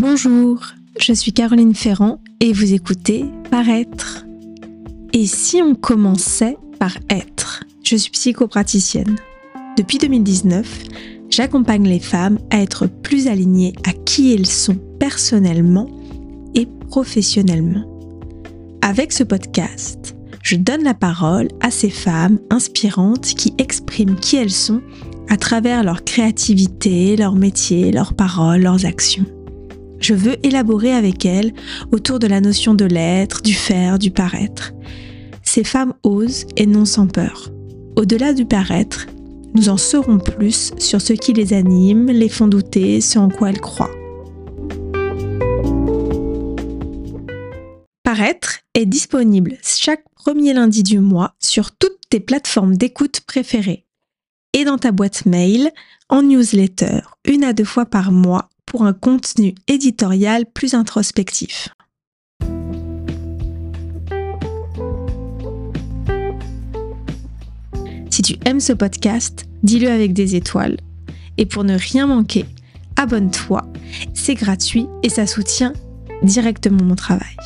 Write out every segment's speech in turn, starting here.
Bonjour, je suis Caroline Ferrand et vous écoutez Paraître. Et si on commençait par être? Je suis psychopraticienne. Depuis 2019, j'accompagne les femmes à être plus alignées à qui elles sont personnellement et professionnellement. Avec ce podcast, je donne la parole à ces femmes inspirantes qui expriment qui elles sont à travers leur créativité, leur métier, leurs paroles, leurs actions. Je veux élaborer avec elles autour de la notion de l'être, du faire, du paraître. Ces femmes osent et non sans peur. Au-delà du paraître, nous en saurons plus sur ce qui les anime, les font douter, ce en quoi elles croient. Paraître est disponible chaque premier lundi du mois sur toutes tes plateformes d'écoute préférées et dans ta boîte mail en newsletter une à deux fois par mois pour un contenu éditorial plus introspectif. Si tu aimes ce podcast, dis-le avec des étoiles. Et pour ne rien manquer, abonne-toi. C'est gratuit et ça soutient directement mon travail.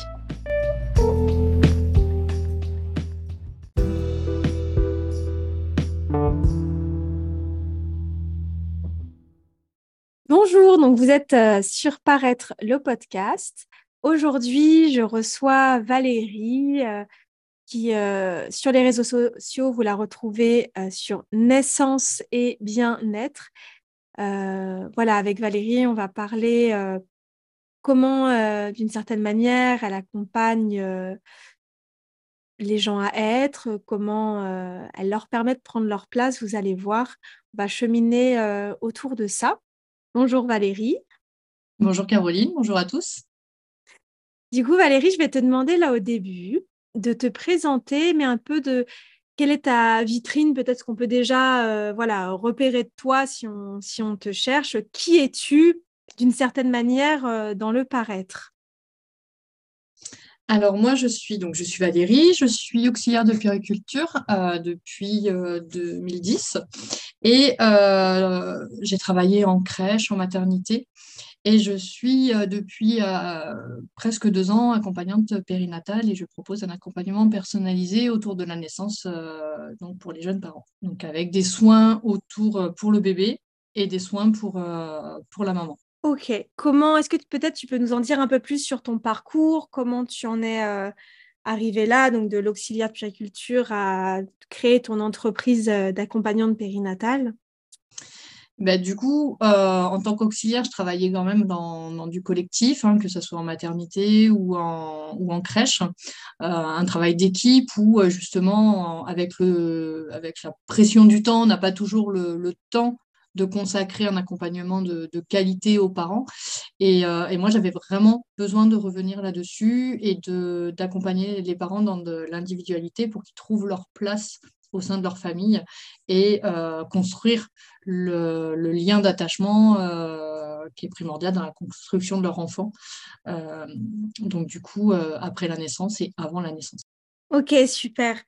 Bonjour, donc vous êtes euh, sur Paraître le podcast. Aujourd'hui, je reçois Valérie euh, qui, euh, sur les réseaux sociaux, vous la retrouvez sur Naissance et Bien-être. voilà, avec Valérie, on va parler comment, d'une certaine manière, elle accompagne les gens à être, comment elle leur permet de prendre leur place. Vous allez voir, on va cheminer autour de ça. Bonjour Valérie. Bonjour Caroline, bonjour à tous. Du coup, Valérie, je vais te demander là au début de te présenter, mais un peu de quelle est ta vitrine, peut-être qu'on peut déjà euh, voilà, repérer de toi si on, si on te cherche. Qui es-tu d'une certaine manière euh, dans le paraître? Alors moi, je suis donc je suis Valérie, je suis auxiliaire de puériculture euh, depuis 2010 et euh, j'ai travaillé en crèche, en maternité. Et je suis euh, depuis presque deux ans accompagnante périnatale et je propose un accompagnement personnalisé autour de la naissance donc pour les jeunes parents, donc avec des soins autour pour le bébé et des soins pour la maman. Ok. Comment est-ce que peut-être tu peux nous en dire un peu plus sur ton parcours, comment tu en es euh, arrivé là, donc de l'auxiliaire de puériculture à créer ton entreprise euh, d'accompagnante périnatale. Bah, du coup, euh, en tant qu'auxiliaire, je travaillais quand même dans, du collectif, hein, que ce soit en maternité ou en, crèche, un travail d'équipe où justement, avec, le, avec la pression du temps, on n'a pas toujours le temps de consacrer un accompagnement de, qualité aux parents. Euh, et, moi, j'avais vraiment besoin de revenir là-dessus et d'accompagner les parents dans l'individualité pour qu'ils trouvent leur place au sein de leur famille et euh, construire le, lien d'attachement euh, qui est primordial dans la construction de leur enfant. donc du coup, après la naissance et avant la naissance. Ok, super.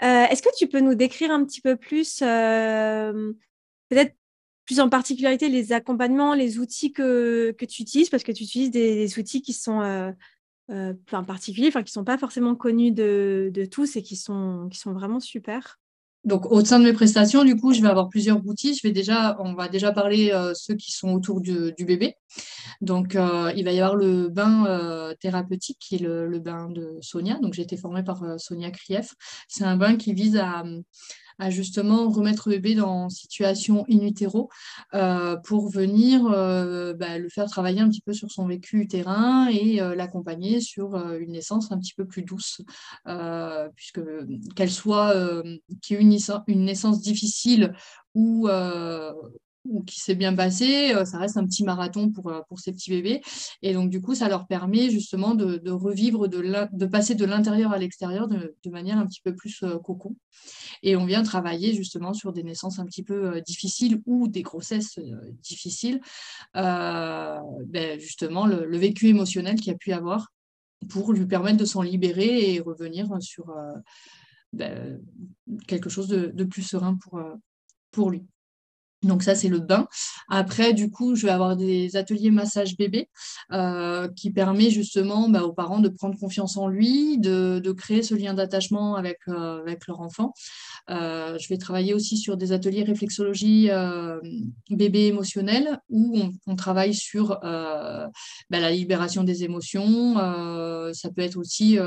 Est-ce que tu peux nous décrire un petit peu plus peut-être plus en particularité les accompagnements, les outils que, que tu utilises, parce que tu utilises des, outils qui sont euh, euh, particuliers, qui ne sont pas forcément connus de, de, tous et qui sont, qui sont vraiment super. Donc, au sein de mes prestations, du coup, je vais avoir plusieurs outils. Je vais déjà, on va déjà parler euh, ceux qui sont autour du, bébé. Donc, euh, il va y avoir le bain thérapeutique qui est le, le, bain de Sonia. Donc, j'ai été formée par Sonia Krief. C'est un bain qui vise à, à justement remettre le bébé dans situation in utero euh, pour venir euh, bah, le faire travailler un petit peu sur son vécu utérin et euh, l'accompagner sur une naissance un petit peu plus douce, puisque qu'elle soit qui une, une naissance difficile ou qui s'est bien passé, ça reste un petit marathon pour, pour ces petits bébés. Et donc, du coup, ça leur permet justement de, revivre, de, de passer de l'intérieur à l'extérieur de, manière un petit peu plus cocon. Et on vient travailler justement sur des naissances un petit peu euh, difficiles ou des grossesses euh, difficiles, euh, ben, justement le, vécu émotionnel qu'il a pu avoir pour lui permettre de s'en libérer et revenir sur ben, quelque chose de, plus serein pour, pour lui. Donc ça, c'est le bain. Après, du coup, je vais avoir des ateliers massage bébé euh, qui permet justement bah, aux parents de prendre confiance en lui, de, créer ce lien d'attachement avec, euh, avec leur enfant. Euh, je vais travailler aussi sur des ateliers réflexologie bébé émotionnel où on, travaille sur bah, la libération des émotions. ça peut être aussi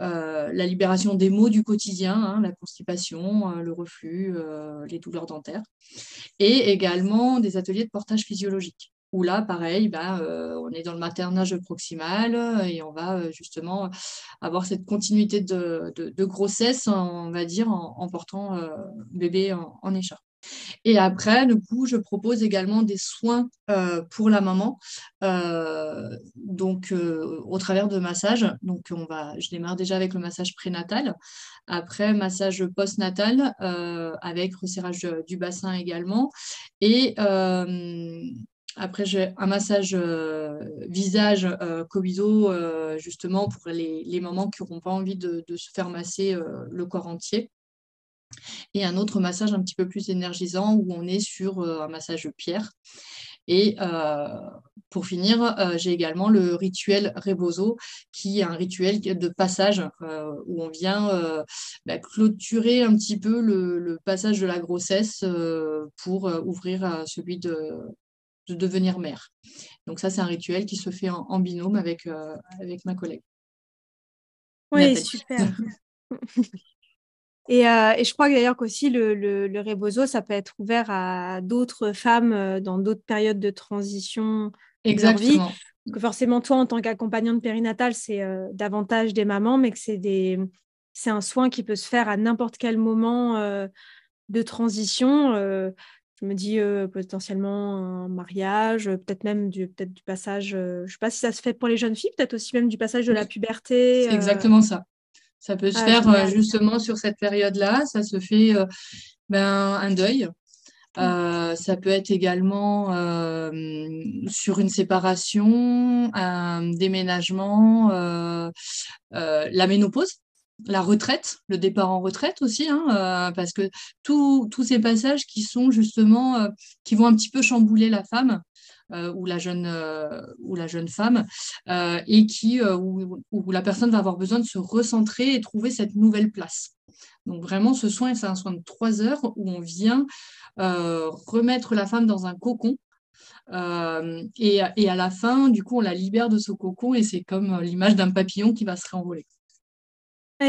euh, la libération des maux du quotidien, hein, la constipation, euh, le reflux, euh, les douleurs dentaires, et également des ateliers de portage physiologique où là, pareil, ben, on est dans le maternage proximal et on va justement avoir cette continuité de, grossesse, on va dire, en, portant bébé en écharpe. Et après, du coup, je propose également des soins euh, pour la maman, euh, donc euh, au travers de massages. Donc, on va, je démarre déjà avec le massage prénatal. Après, massage postnatal avec resserrage du bassin également. Et après, j'ai un massage visage euh, justement pour les, mamans qui n'auront pas envie de, se faire masser le corps entier et un autre massage un petit peu plus énergisant où on est sur euh, un massage pierre. Et euh, pour finir, euh, j'ai également le rituel Rebozo, qui est un rituel de passage où on vient bah, clôturer un petit peu le, passage de la grossesse pour ouvrir celui de, devenir mère. Donc ça, c'est un rituel qui se fait en, binôme avec, avec ma collègue. Oui, super. Euh, et, je crois d'ailleurs qu'aussi le, le, rebozo, ça peut être ouvert à d'autres femmes euh, dans d'autres périodes de transition Exactement. de leur vie. que forcément, toi, en tant qu'accompagnante périnatale, c'est euh, davantage des mamans, mais que c'est des... c'est un soin qui peut se faire à n'importe quel moment de transition. je me dis potentiellement un mariage, peut-être même du, peut du passage, je ne sais pas si ça se fait pour les jeunes filles, peut-être aussi même du passage de la puberté. C'est exactement ça. Ça peut se ah, faire euh, justement sur cette période-là. Ça se fait euh, ben, un deuil. Mm. Euh, ça peut être également sur une séparation, un déménagement, la ménopause, la retraite, le départ en retraite aussi, hein, parce que tous ces passages qui sont justement, qui vont un petit peu chambouler la femme, ou, la jeune, euh, ou la jeune femme, euh, et qui, où, où, la personne va avoir besoin de se recentrer et trouver cette nouvelle place. Donc vraiment, ce soin, c'est un soin de trois heures où on vient remettre la femme dans un cocon et, et, à la fin, du coup, on la libère de ce cocon et c'est comme l'image d'un papillon qui va se réenvoler.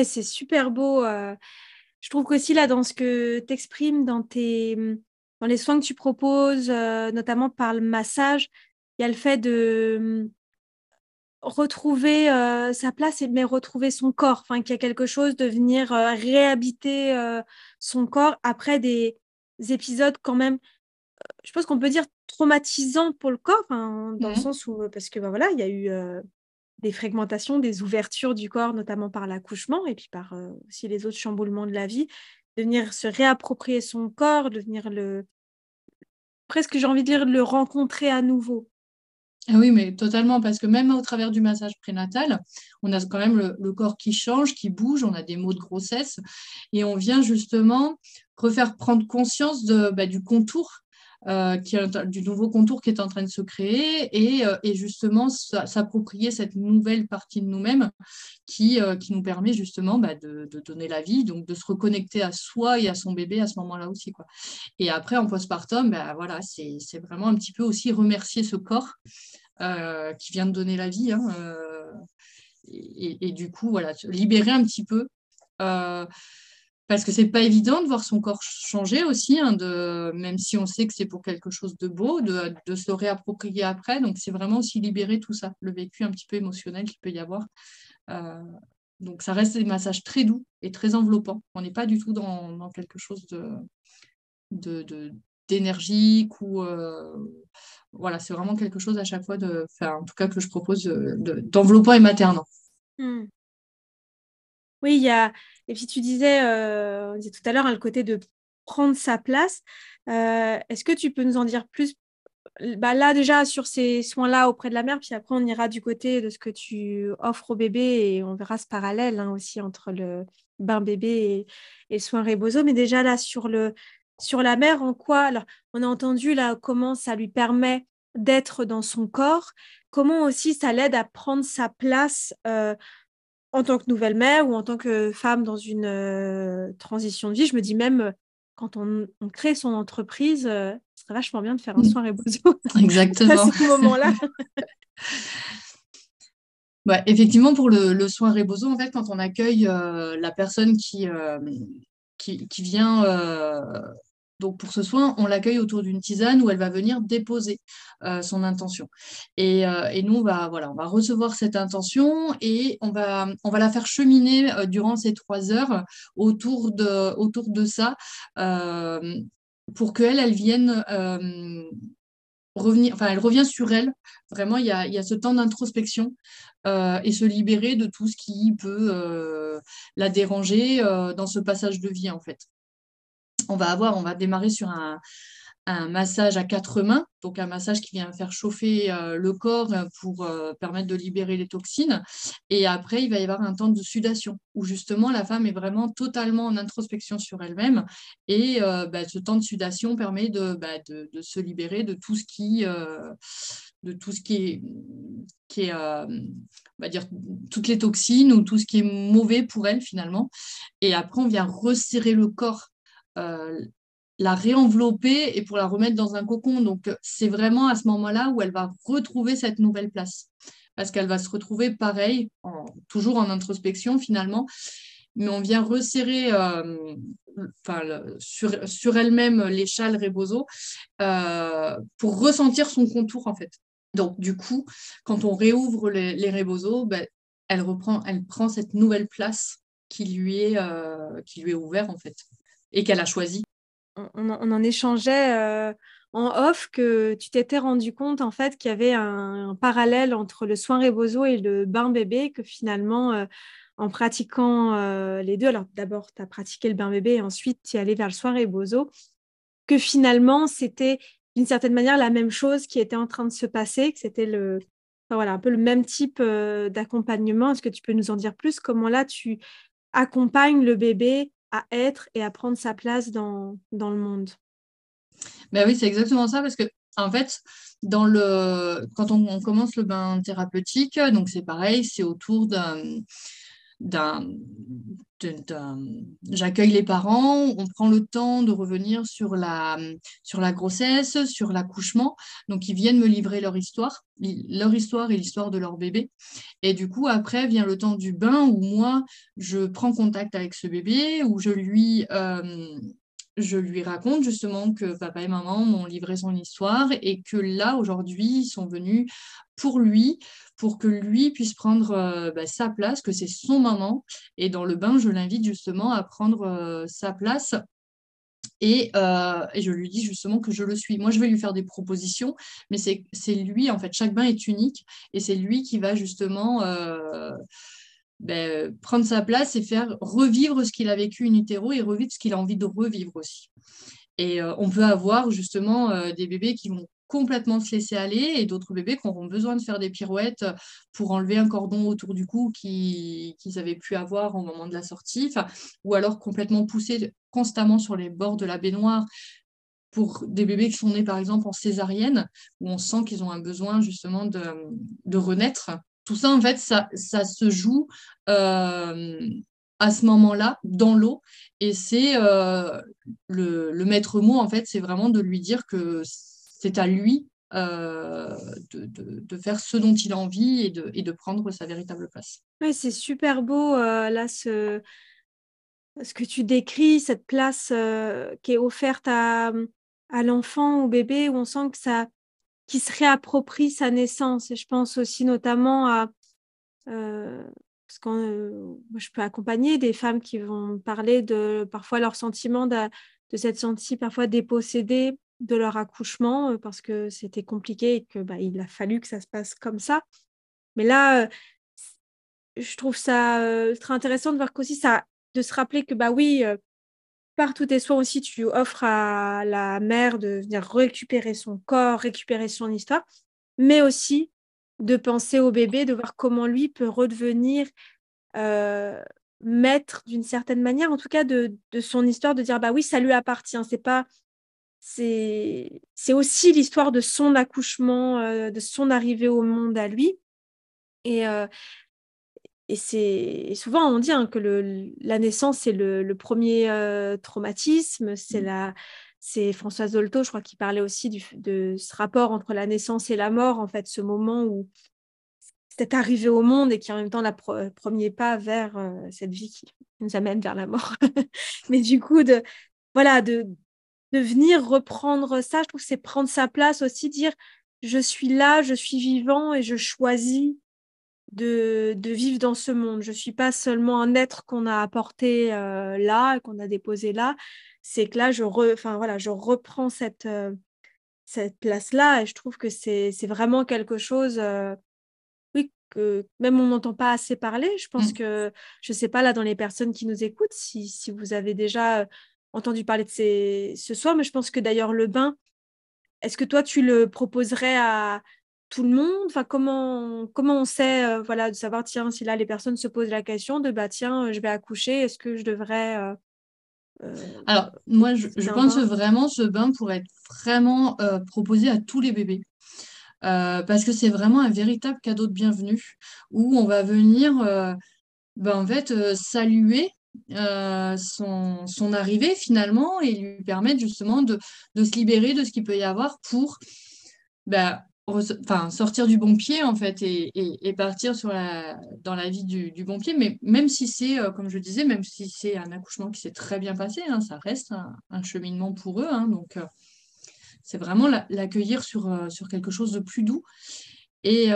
c'est super beau. je trouve qu'aussi là, dans ce que tu exprimes dans tes, dans les soins que tu proposes, euh, notamment par le massage, il y a le fait de hum, retrouver euh, sa place et mais retrouver son corps, enfin qu'il y a quelque chose de venir euh, réhabiter son corps après des épisodes quand même, je pense qu'on peut dire traumatisants pour le corps, dans le mmh. sens où parce que ben voilà, il y a eu des fragmentations, des ouvertures du corps, notamment par l'accouchement et puis par aussi les autres chamboulements de la vie de venir se réapproprier son corps, de venir le presque j'ai envie de dire le rencontrer à nouveau. Ah oui, mais totalement, parce que même au travers du massage prénatal, on a quand même le, corps qui change, qui bouge, on a des maux de grossesse, et on vient justement refaire prendre conscience de, bah, du contour euh, qui du nouveau contour qui est en train de se créer et, euh, et justement s'approprier cette nouvelle partie de nous-mêmes qui, euh, qui nous permet justement bah, de, de, donner la vie, donc de se reconnecter à soi et à son bébé à ce moment-là aussi. Quoi. Et après, en postpartum, bah, voilà, c'est vraiment un petit peu aussi remercier ce corps qui vient de donner la vie. Hein, et, du coup, voilà, libérer un petit peu parce que c'est pas évident de voir son corps changer aussi, hein, même si on sait que c'est pour quelque chose de beau, de, se réapproprier après. Donc c'est vraiment aussi libérer tout ça, le vécu un petit peu émotionnel qu'il peut y avoir. Euh, donc ça reste des massages très doux et très enveloppants. On n'est pas du tout dans, quelque chose de, d'énergique ou euh, voilà, c'est vraiment quelque chose à chaque fois de, en tout cas que je propose d'enveloppant et maternant. Hmm. Oui, il y a, et puis tu disais, euh, on disait tout à l'heure, hein, le côté de prendre sa place. Euh, est-ce que tu peux nous en dire plus? Bah, Là déjà sur ces soins-là auprès de la mère, puis après on ira du côté de ce que tu offres au bébé et on verra ce parallèle hein, aussi entre le bain bébé et, et soins Rebozo. Mais déjà là sur le, sur la mère, en quoi alors, On a entendu là comment ça lui permet d'être dans son corps, comment aussi ça l'aide à prendre sa place euh, en tant que nouvelle mère ou en tant que femme dans une euh, transition de vie. Je me dis même, quand on, crée son entreprise, ce serait vachement bien de faire un mmh. soin rebozo. Exactement. à ce moment-là. effectivement, pour le, soin rebozo, en fait, quand on accueille la personne qui, qui, qui, vient donc pour ce soin, on l'accueille autour d'une tisane où elle va venir déposer euh, son intention. Euh, et, nous, on va, voilà, on va recevoir cette intention et on va, la faire cheminer euh, durant ces trois heures autour de, ça pour qu'elle, elle vienne revenir, enfin, elle revient sur elle. Vraiment, il y a, il y a ce temps d'introspection et se libérer de tout ce qui peut la déranger dans ce passage de vie, en fait on va démarrer sur un, massage à quatre mains, donc un massage qui vient faire chauffer euh, le corps pour euh, permettre de libérer les toxines. Et après, il va y avoir un temps de sudation où justement la femme est vraiment totalement en introspection sur elle-même. Et euh, bah, ce temps de sudation permet bah, de, se libérer de tout ce qui, qui est, on va dire toutes les toxines ou tout ce qui est mauvais pour elle finalement. Et après, on vient resserrer le corps euh, la réenvelopper et pour la remettre dans un cocon. Donc, c'est vraiment à ce moment-là où elle va retrouver cette nouvelle place. Parce qu'elle va se retrouver pareil, toujours en introspection finalement, mais on vient resserrer euh, sur, sur elle-même les châles rebozo euh, pour ressentir son contour en fait. Donc, du coup, quand on réouvre les, les ben, elle, reprend, elle prend cette nouvelle place qui lui est, qui lui est ouverte en fait et qu'elle a choisi. On, en échangeait euh, en off que tu t'étais rendu compte en fait qu'il y avait un, parallèle entre le soin rebozo et le bain bébé, que finalement, euh, en pratiquant euh, les deux, alors d'abord tu as pratiqué le bain bébé et ensuite tu es allé vers le soin rebozo, que finalement c'était d'une certaine manière la même chose qui était en train de se passer, que c'était le, voilà, un peu le même type d'accompagnement. Est-ce que tu peux nous en dire plus? Comment là tu accompagnes le bébé à être et à prendre sa place dans, dans le monde. Ben oui, c'est exactement ça, parce que en fait, dans le, quand on, commence le bain thérapeutique, donc c'est pareil, c'est autour d'un, d'un, j'accueille les parents, on prend le temps de revenir sur la, sur la grossesse, sur l'accouchement. Donc, ils viennent me livrer leur histoire, leur histoire et l'histoire de leur bébé. Et du coup, après vient le temps du bain où moi, je prends contact avec ce bébé, où je lui, euh, je lui raconte justement que papa et maman m'ont livré son histoire et que là, aujourd'hui, ils sont venus pour lui, pour que lui puisse prendre euh, bah, sa place, que c'est son maman. Et dans le bain, je l'invite justement à prendre euh, sa place. Et, euh, et, je lui dis justement que je le suis. Moi, je vais lui faire des propositions, mais c'est lui, en fait, chaque bain est unique et c'est lui qui va justement ben, prendre sa place et faire revivre ce qu'il a vécu in utero et revivre ce qu'il a envie de revivre aussi. Et on peut avoir justement des bébés qui vont complètement se laisser aller et d'autres bébés qui auront besoin de faire des pirouettes pour enlever un cordon autour du cou qu'ils avaient pu avoir au moment de la sortie, ou alors complètement pousser constamment sur les bords de la baignoire pour des bébés qui sont nés par exemple en césarienne, où on sent qu'ils ont un besoin justement de, de renaître tout ça, en fait, ça, ça se joue euh, à ce moment-là, dans l'eau. Et c'est euh, le, maître mot, en fait, c'est vraiment de lui dire que c'est à lui euh, de, faire ce dont il a envie et de, prendre sa véritable place. Oui, c'est super beau, là, ce, que tu décris, cette place qui est offerte à, l'enfant, au bébé, où on sent que ça qui se réapproprie sa naissance. Et je pense aussi notamment à... Euh, parce que euh, je peux accompagner des femmes qui vont parler de parfois leur sentiment de, de s'être sentie parfois dépossédée de leur accouchement parce que c'était compliqué et que bah, il a fallu que ça se passe comme ça. Mais là, je trouve ça très intéressant de voir qu'aussi ça, de se rappeler que bah oui, par tous tes soins aussi, tu offres à la mère de venir récupérer son corps, récupérer son histoire, mais aussi de penser au bébé, de voir comment lui peut redevenir maître d'une certaine manière, en tout cas de, son histoire, de dire bah oui, ça lui appartient. C'est pas, c'est, aussi l'histoire de son accouchement, euh, de son arrivée au monde à lui. Et, euh, et c'est souvent on dit hein, que le, la naissance c'est le, premier euh, traumatisme, c'est mmh. la c'est Françoise Dolto, je crois, qui parlait aussi de ce rapport entre la naissance et la mort, en fait, ce moment où c'est arrivé au monde et qui en même temps le premier pas vers cette vie qui nous amène vers la mort. Mais du coup, de, voilà, de, de venir reprendre ça, je trouve que c'est prendre sa place aussi, dire je suis là, je suis vivant et je choisis de, de vivre dans ce monde. Je ne suis pas seulement un être qu'on a apporté euh, là, qu'on a déposé là. C'est que là, je, enfin, voilà, je reprends cette, euh, cette place-là et je trouve que c'est vraiment quelque chose, euh, oui, que même on n'entend pas assez parler. Je pense mmh. que, je ne sais pas, là, dans les personnes qui nous écoutent, si, si vous avez déjà entendu parler de ces, ce soir, mais je pense que d'ailleurs, le bain, est-ce que toi, tu le proposerais à, tout le monde? Enfin, comment, comment on sait euh, voilà, de savoir, tiens, si là, les personnes se posent la question de, bah, tiens, je vais accoucher, est-ce que je devrais... Euh, euh, Alors, moi, je, pense vraiment ce bain pourrait être vraiment proposé à tous les bébés. parce que c'est vraiment un véritable cadeau de bienvenue où on va venir ben, en fait saluer son, son, arrivée finalement et lui permettre justement de, de, se libérer de ce qu'il peut y avoir pour ben, enfin, sortir du bon pied en fait et, partir sur la, dans la vie du, bon pied. Mais même si c'est, euh, comme je disais, même si c'est un accouchement qui s'est très bien passé, hein, ça reste un, cheminement pour eux. Hein. donc, euh, c'est vraiment l'accueillir sur, euh, sur quelque chose de plus doux. Et,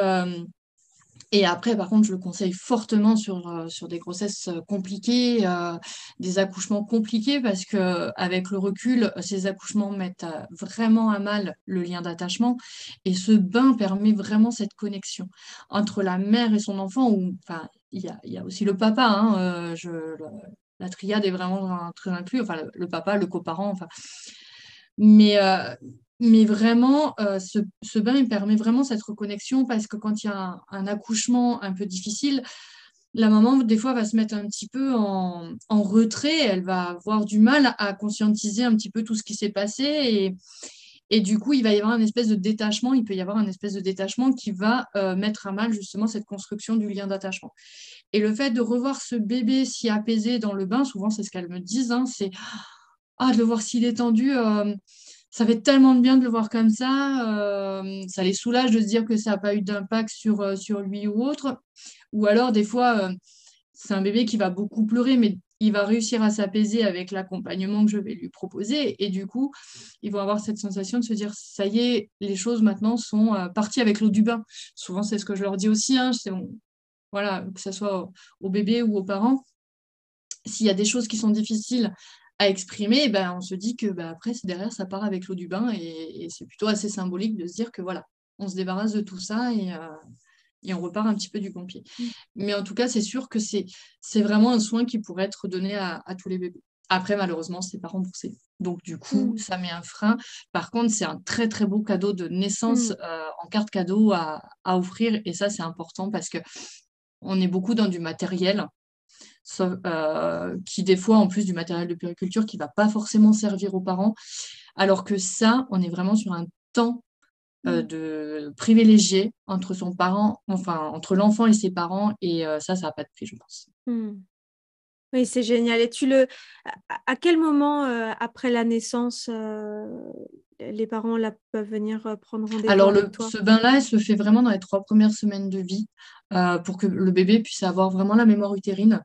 et après, par contre, je le conseille fortement sur, euh, sur des grossesses euh, compliquées, euh, des accouchements compliqués, parce que avec le recul, ces accouchements mettent vraiment à mal le lien d'attachement. Et ce bain permet vraiment cette connexion entre la mère et son enfant, ou enfin, il y a, aussi le papa. Hein, la triade est vraiment très inclus, enfin, le, papa, le coparent, enfin. Mais, mais vraiment, euh, ce, bain, il permet vraiment cette reconnexion parce que quand il y a un, accouchement un peu difficile, la maman, des fois, va se mettre un petit peu en, retrait. Elle va avoir du mal à conscientiser un petit peu tout ce qui s'est passé. Et, et, du coup, il va y avoir une espèce de détachement. Il peut y avoir un espèce de détachement qui va euh, mettre à mal justement cette construction du lien d'attachement. Et le fait de revoir ce bébé si apaisé dans le bain, souvent, c'est ce qu'elles me disent, hein, c'est ah, de le voir si détendu. Euh, ça fait tellement de bien de le voir comme ça. Euh, ça les soulage de se dire que ça n'a pas eu d'impact sur, euh, sur lui ou autre. Ou alors, des fois, euh, c'est un bébé qui va beaucoup pleurer, mais il va réussir à s'apaiser avec l'accompagnement que je vais lui proposer. Et du coup, ils vont avoir cette sensation de se dire, ça y est, les choses maintenant sont parties avec l'eau du bain. Souvent, c'est ce que je leur dis aussi. Hein, voilà, que ce soit au bébé ou aux parents. S'il y a des choses qui sont difficiles à exprimer, ben, on se dit que ben, après, derrière, ça part avec l'eau du bain et, c'est plutôt assez symbolique de se dire que voilà, on se débarrasse de tout ça et, euh, et on repart un petit peu du pompier. Mm. Mais en tout cas, c'est sûr que c'est vraiment un soin qui pourrait être donné à, tous les bébés. Après, malheureusement, c'est pas remboursé. Donc, du coup, mm. ça met un frein. Par contre, c'est un très, très beau cadeau de naissance mm. euh, en carte cadeau à, à offrir. Et ça, c'est important parce que on est beaucoup dans du matériel euh, qui des fois, en plus du matériel de périculture, qui ne va pas forcément servir aux parents. Alors que ça, on est vraiment sur un temps euh, mm. de privilégié entre son parent, enfin entre l'enfant et ses parents, et euh, ça, ça n'a pas de prix, je pense. Mm. Oui, c'est génial. Et tu le, à quel moment après la naissance, les parents là, peuvent venir prendre rendez-vous Alors, le, ce bain-là, il se fait vraiment dans les trois premières semaines de vie pour que le bébé puisse avoir vraiment la mémoire utérine.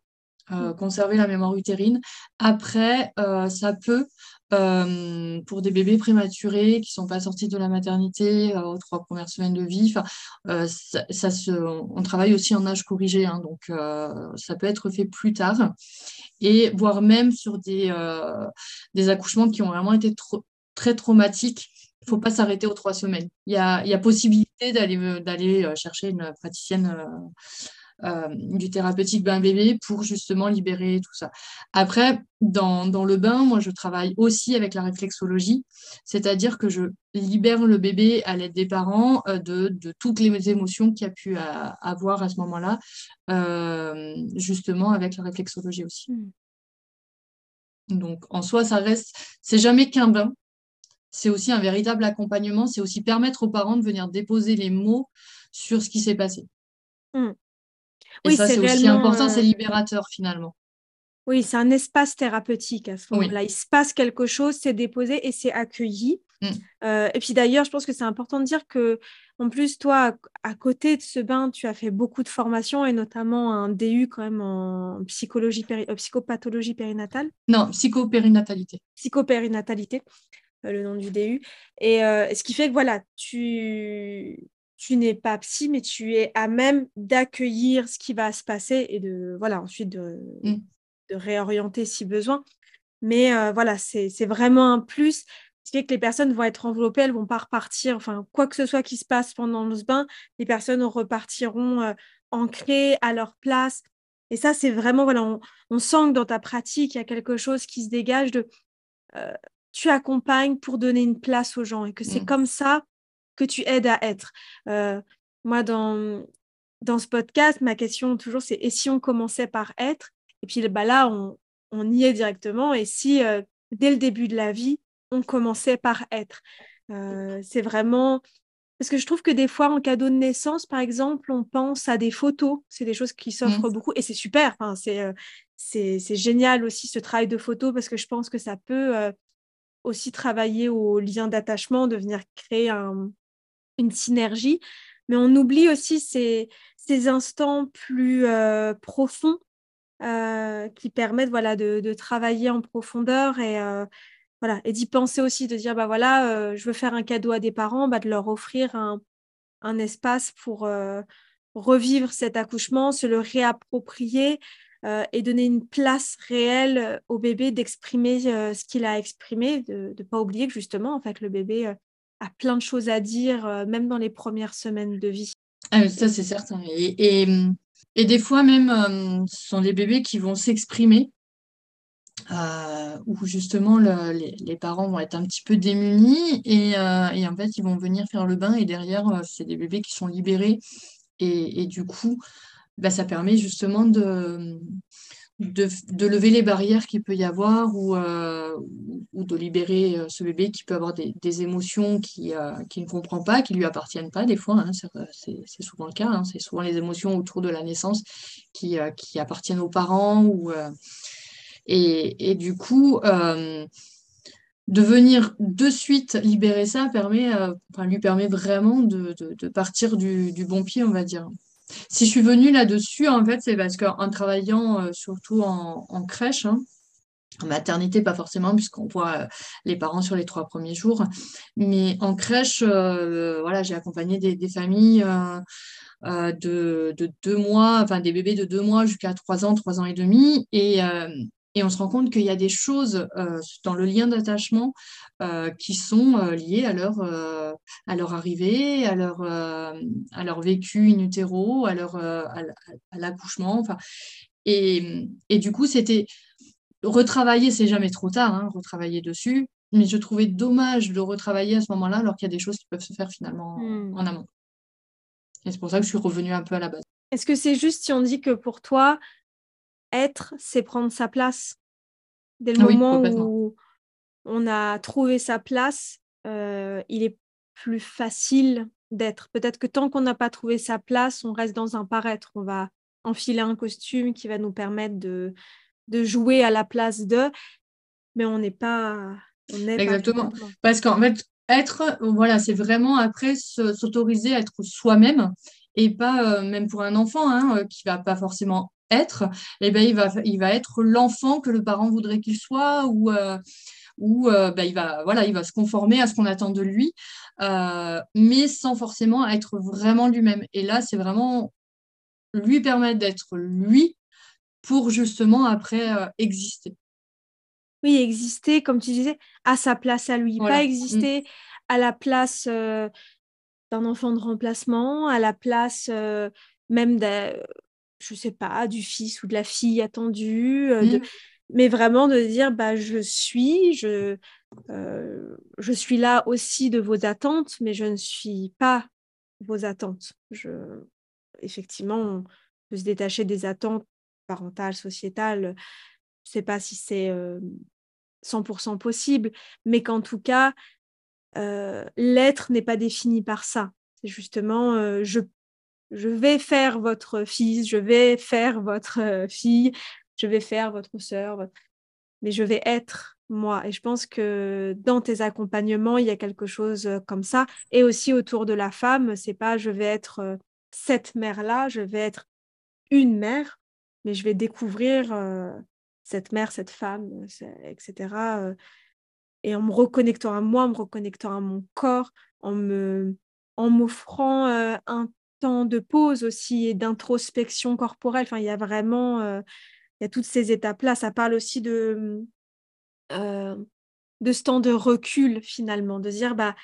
Euh, conserver la mémoire utérine. Après, euh, ça peut, euh, pour des bébés prématurés qui ne sont pas sortis de la maternité aux trois premières semaines de vie, ça, se, on travaille aussi en âge corrigé, hein, donc ça peut être fait plus tard, et voire même sur des, des accouchements qui ont vraiment été très traumatiques. Il ne faut pas s'arrêter aux trois semaines. Il y a, il y a possibilité d'aller chercher une praticienne euh, du thérapeutique bain bébé pour justement libérer tout ça. Après, dans, dans, le bain, moi, je travaille aussi avec la réflexologie, c'est-à-dire que je libère le bébé à l'aide des parents euh, de, de, toutes les émotions qu'il a pu avoir à ce moment-là, euh, justement avec la réflexologie aussi. Hmm. Donc, en soi, ça reste, c'est jamais qu'un bain, c'est aussi un véritable accompagnement, c'est aussi permettre aux parents de venir déposer les mots sur ce qui s'est passé. Hmm. Et oui, ça, c'est aussi important, c'est euh, libérateur finalement. Oui, c'est un espace thérapeutique à ce moment-là. Il se passe quelque chose, c'est déposé et c'est accueilli. Mm. Euh, et puis d'ailleurs, je pense que c'est important de dire que, en plus, toi, à, côté de ce bain, tu as fait beaucoup de formations et notamment un DU quand même en psychologie, euh, psychopathologie périnatale. Non, psychopérinatalité. Psychopérinatalité, le nom du DU. Et ce qui fait que voilà, tu tu n'es pas psy, mais tu es à même d'accueillir ce qui va se passer et de, voilà, ensuite de, de réorienter si besoin. Mais euh, voilà, c'est vraiment un plus. Ce qui fait que les personnes vont être enveloppées, elles vont pas repartir. Enfin, quoi que ce soit qui se passe pendant le bain, les personnes repartiront euh, ancrées à leur place. Et ça, c'est vraiment, voilà, on, sent que dans ta pratique, il y a quelque chose qui se dégage de euh, tu accompagnes pour donner une place aux gens et que c'est mmh. comme ça que tu aides à être. Euh, moi, dans, dans ce podcast, ma question toujours, c'est et si on commençait par être? Et puis bah, là, on, on y est directement. Et si, euh, dès le début de la vie, on commençait par être? Euh, C'est vraiment... Parce que je trouve que des fois, en cadeau de naissance, par exemple, on pense à des photos. C'est des choses qui s'offrent mmh. beaucoup et c'est super. Enfin, c'est, c'est, génial aussi ce travail de photo parce que je pense que ça peut aussi travailler au lien d'attachement, de venir créer un, une synergie, mais on oublie aussi ces, ces instants plus euh, profonds euh, qui permettent voilà, de, travailler en profondeur et, euh, voilà, et d'y penser aussi, de dire bah voilà, je veux faire un cadeau à des parents, bah, de leur offrir un, un espace pour revivre cet accouchement, se le réapproprier et donner une place réelle au bébé d'exprimer ce qu'il a exprimé, de ne pas oublier que justement, en fait, le bébé a plein de choses à dire, euh, même dans les premières semaines de vie. Ah, ça, c'est certain. Et, et, des fois, même, euh, ce sont des bébés qui vont s'exprimer, euh, où justement les, les, parents vont être un petit peu démunis et, et, en fait, ils vont venir faire le bain et derrière, c'est des bébés qui sont libérés. Et, et du coup, bah, ça permet justement de de, lever les barrières qu'il peut y avoir ou, euh, ou de libérer euh, ce bébé qui peut avoir des, émotions euh, qui ne comprend pas, qui ne lui appartiennent pas des fois. Hein, c'est souvent le cas. Hein, c'est souvent les émotions autour de la naissance qui, qui appartiennent aux parents. Ou, et, et, du coup, de venir de suite libérer ça permet, enfin, lui permet vraiment de, de, partir du, du bon pied, on va dire. Si je suis venue là-dessus, en fait, c'est parce qu'en travaillant euh, surtout en, crèche, hein, en maternité, pas forcément, puisqu'on voit euh, les parents sur les trois premiers jours, mais en crèche, euh, voilà, j'ai accompagné des, familles de, deux mois, enfin des bébés de deux mois jusqu'à trois ans, trois ans et demi, et et on se rend compte qu'il y a des choses euh, dans le lien d'attachement euh, qui sont euh, liées à leur, à leur arrivée, à leur, à leur vécu in utero, à, leur, à, l'accouchement. Enfin, et, et, du coup, c'était retravailler, c'est jamais trop tard, hein, retravailler dessus. Mais je trouvais dommage de retravailler à ce moment-là alors qu'il y a des choses qui peuvent se faire finalement hmm. en amont. Et c'est pour ça que je suis revenue un peu à la base. Est-ce que c'est juste si on dit que pour toi, être, c'est prendre sa place. Dès le moment où on a trouvé sa place, euh, il est plus facile d'être. Peut-être que tant qu'on n'a pas trouvé sa place, on reste dans un paraître. On va enfiler un costume qui va nous permettre de, de jouer à la place de, mais on n'est pas. On Exactement. Parce qu'en fait, être, voilà, c'est vraiment après s'autoriser à être soi-même et pas, euh, même pour un enfant hein, euh, qui va pas forcément être, eh ben, il, va, il va être l'enfant que le parent voudrait qu'il soit ou, euh, ou euh, ben, il, va, voilà, il va se conformer à ce qu'on attend de lui, euh, mais sans forcément être vraiment lui-même. Et là, c'est vraiment lui permettre d'être lui pour justement après exister. Oui, exister, comme tu disais, à sa place à lui, pas exister mm. à la place d'un enfant de remplacement, à la place même de je sais pas, du fils ou de la fille attendue, de... Mmh. mais vraiment de dire bah je suis, je je suis là aussi de vos attentes, mais je ne suis pas vos attentes. Je effectivement, on peut se détacher des attentes parentales, sociétales. Je sais pas si c'est 100% possible, mais qu'en tout cas, l'être n'est pas défini par ça. C'est justement, je, je vais faire votre fils, je vais faire votre fille, je vais faire votre sœur, mais je vais être moi. Et je pense que dans tes accompagnements, il y a quelque chose comme ça. Et aussi autour de la femme, c'est pas je vais être cette mère-là, je vais être une mère, mais je vais découvrir cette mère, cette femme, etc. et en me reconnectant à moi, en me reconnectant à mon corps, en me en m'offrant un temps de pause aussi et d'introspection corporelle. Enfin, il y a vraiment il y a toutes ces étapes-là. Ça parle aussi de, de ce temps de recul finalement, de dire bah,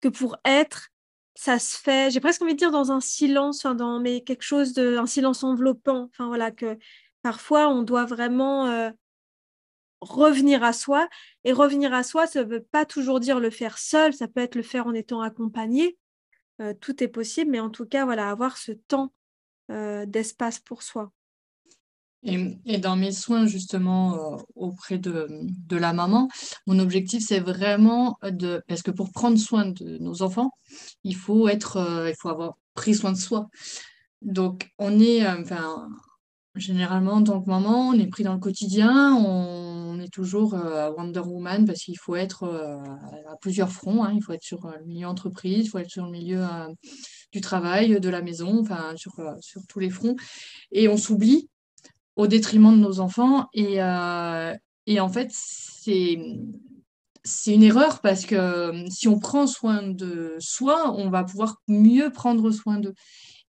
que pour être, ça se fait, j'ai presque envie de dire dans un silence, dans, mais quelque chose de, un silence enveloppant. Enfin voilà, que parfois on doit vraiment revenir à soi. Et revenir à soi, ça ne veut pas toujours dire le faire seul, ça peut être le faire en étant accompagné. Tout est possible, mais en tout cas, voilà, avoir ce temps d'espace pour soi. Et, dans mes soins, justement, auprès de, de, la maman, mon objectif, c'est vraiment de... Parce que pour prendre soin de nos enfants, il faut être... il faut avoir pris soin de soi. Donc, on est... enfin, généralement, en tant que maman, on est pris dans le quotidien, toujours Wonder Woman parce qu'il faut être à plusieurs fronts. Hein. Il faut être sur le milieu entreprise, il faut être sur le milieu du travail, de la maison, enfin, sur, sur tous les fronts. Et on s'oublie au détriment de nos enfants. Et, euh, et en fait, c'est c'est une erreur parce que euh, si on prend soin de soi, on va pouvoir mieux prendre soin d'eux.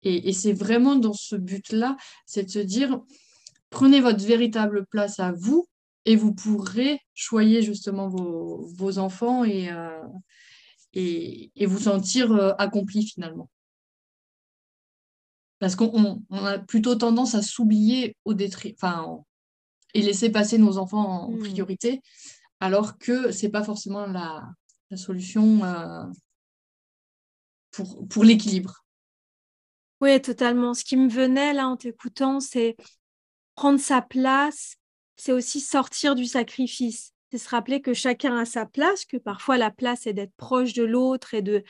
Et c'est vraiment dans ce but-là, c'est de se dire, prenez votre véritable place à vous et vous pourrez choyer justement vos, vos enfants et, euh, et, et, vous sentir accompli finalement. Parce qu'on a plutôt tendance à s'oublier au enfin, et laisser passer nos enfants en mmh. priorité, alors que c'est pas forcément la, solution euh, pour, pour l'équilibre. Oui, totalement. Ce qui me venait là en t'écoutant, c'est prendre sa place, c'est aussi sortir du sacrifice. C'est se rappeler que chacun a sa place, que parfois la place est d'être proche de l'autre et de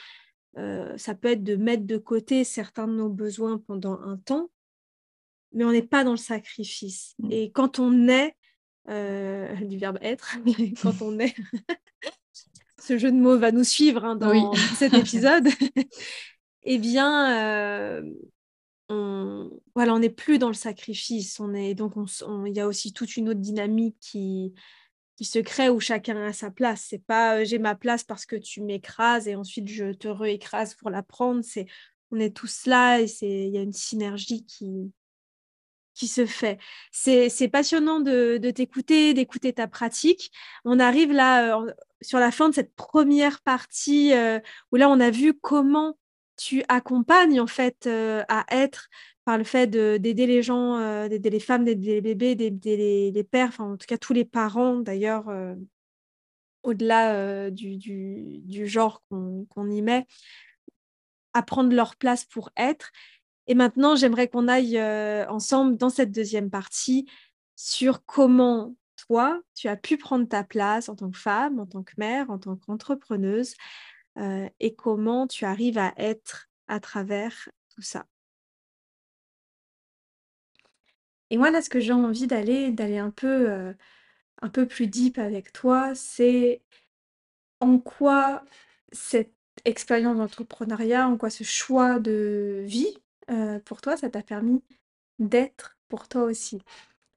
euh, ça peut être de mettre de côté certains de nos besoins pendant un temps, mais on n'est pas dans le sacrifice. Mmh. Et quand on est, euh, du verbe être, quand on est, ce jeu de mots va nous suivre hein, dans cet épisode, eh bien, euh, on voilà, on n'est plus dans le sacrifice. On est donc, il y a aussi toute une autre dynamique qui qui se crée où chacun a sa place. C'est pas j'ai ma place parce que tu m'écrases et ensuite je te réécrase pour la prendre. C'est on est tous là et c'est il y a une synergie qui qui se fait. C'est passionnant de, de t'écouter, d'écouter ta pratique. On arrive là sur la fin de cette première partie où là on a vu comment tu accompagnes en fait à être par le fait d'aider les gens, euh, d'aider les femmes, d'aider les bébés, d'aider les, pères, enfin en tout cas tous les parents d'ailleurs, euh, au-delà euh, du, du, genre qu'on y met, à prendre leur place pour être. Et maintenant, j'aimerais qu'on aille ensemble dans cette deuxième partie sur comment toi, tu as pu prendre ta place en tant que femme, en tant que mère, en tant qu'entrepreneuse, et comment tu arrives à être à travers tout ça? Et moi, là, ce que j'ai envie d'aller d'aller un peu, euh, un peu plus deep avec toi, c'est en quoi cette expérience d'entrepreneuriat, en quoi ce choix de vie, euh, pour toi, ça t'a permis d'être pour toi aussi?